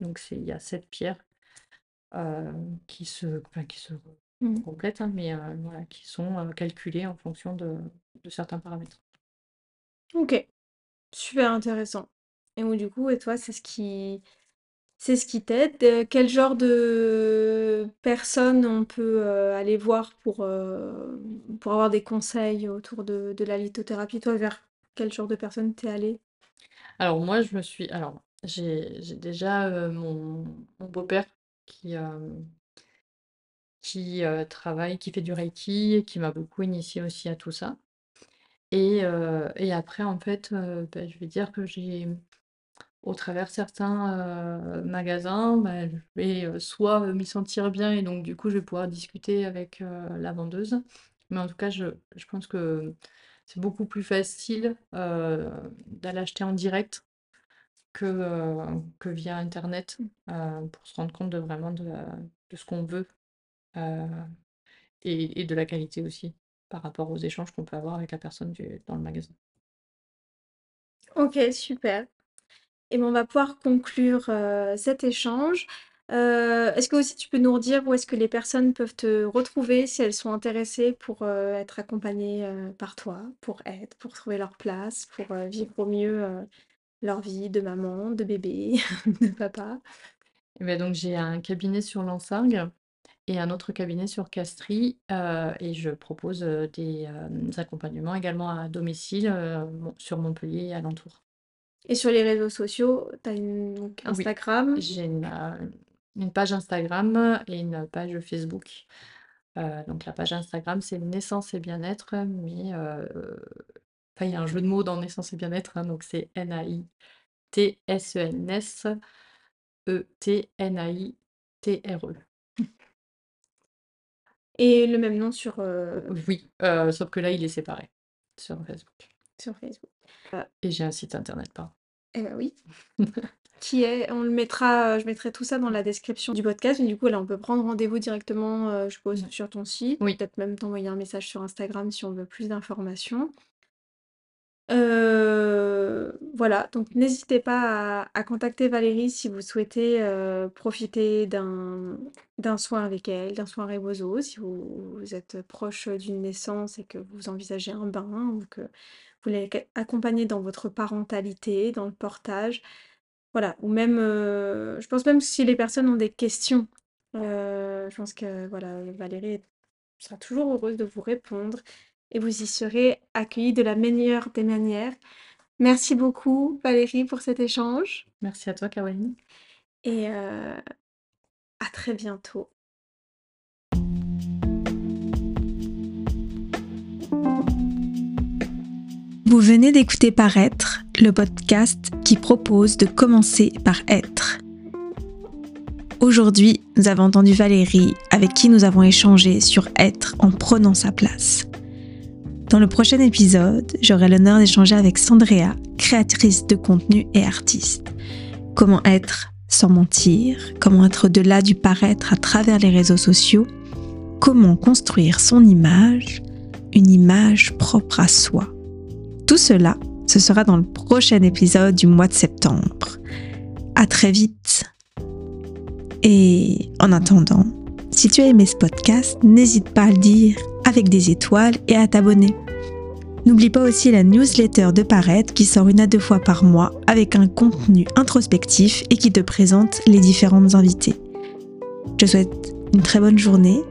donc c'est il y a 7 pierres qui se, qui se Mmh. complètent, hein, mais voilà, qui sont calculés en fonction de, de certains paramètres. Ok, super intéressant. Et donc, du coup, et toi, c'est ce qui, c'est ce qui t'aide? Euh, Quel genre de personnes on peut aller voir pour, pour avoir des conseils autour de, de la lithothérapie? Toi, vers quel genre de personnes t'es allé? Alors moi, je me suis, alors j'ai j'ai déjà mon, mon beau-père qui, qui travaille, qui fait du Reiki, qui m'a beaucoup initié aussi à tout ça. Et, et après, en fait, bah, je vais dire que j'ai au travers certains, magasins, bah, je vais, soit, m'y sentir bien et donc du coup, je vais pouvoir discuter avec, la vendeuse. Mais en tout cas, je je pense que c'est beaucoup plus facile, d'aller acheter en direct que, que via internet, pour se rendre compte de vraiment de de ce qu'on veut, et et de la qualité aussi, par rapport aux échanges qu'on peut avoir avec la personne du dans le magasin. Ok, super. Et ben, on va pouvoir conclure cet échange. Est-ce que aussi tu peux nous redire où est-ce que les personnes peuvent te retrouver si elles sont intéressées pour être accompagnées par toi, pour être, pour trouver leur place, pour vivre au mieux leur vie de maman, de bébé, de papa? Et bah, donc j'ai un cabinet sur Lansargues et un autre cabinet sur Castries, heu et je propose, heu, des, hem, accompagnements également à domicile, mon sur Montpellier et alentours. Et sur les réseaux sociaux, tu as une, donc Oui, Instagram? j'ai une, page Instagram et une page Facebook. Donc la page Instagram, c'est Naissance et bien-être, mais enfin il y a un jeu de mots dans naissance et bien-être, hein, donc c'est N-A-I-T-S-E-N-S-E-T-N-A-I-T-R-E. Et le même nom sur, euh, Oui, heu, sauf que là, il est séparé sur Facebook sur Facebook. et j'ai un site internet, pardon. Eh ben oui. Qui est, on le mettra, je mettrai tout ça dans la description du podcast. Et du coup, là, on peut prendre rendez-vous directement, euh, je suppose, Ouais. sur ton site. Oui. Peut-être même t'envoyer un message sur Instagram si on veut plus d'informations. Euh, voilà, donc n'hésitez pas à, contacter Valérie si vous souhaitez euh, profiter d'un soin avec elle, d'un soin rebozo, si vous, êtes proche d'une naissance et que vous envisagez un bain ou que vous voulez accompagner dans votre parentalité, dans le portage. Voilà, ou même, euh, je pense même si les personnes ont des questions, je pense que voilà, Valérie sera toujours heureuse de vous répondre et vous y serez accueillis de la meilleure des manières. Merci beaucoup Valérie pour cet échange Merci à toi, Caroline. et euh, à très bientôt. Vous venez d'écouter Paraître, le podcast qui propose de commencer par être. Aujourd'hui, nous avons entendu Valérie avec qui nous avons échangé sur être en prenant sa place. Dans le prochain épisode, j'aurai l'honneur d'échanger avec Sandrea, créatrice de contenu et artiste. Comment être sans mentir, comment être au-delà du paraître à travers les réseaux sociaux, comment construire son image, une image propre à soi. Tout cela, ce sera dans le prochain épisode du mois de septembre. À très vite. Et en attendant, si tu as aimé ce podcast, n'hésite pas à le dire avec des étoiles et à t'abonner. N'oublie pas aussi la newsletter de Paraître qui sort une à deux fois par mois avec un contenu introspectif et qui te présente les différentes invités. Je te souhaite une très bonne journée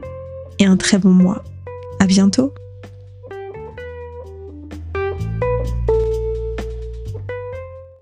et un très bon mois. À bientôt!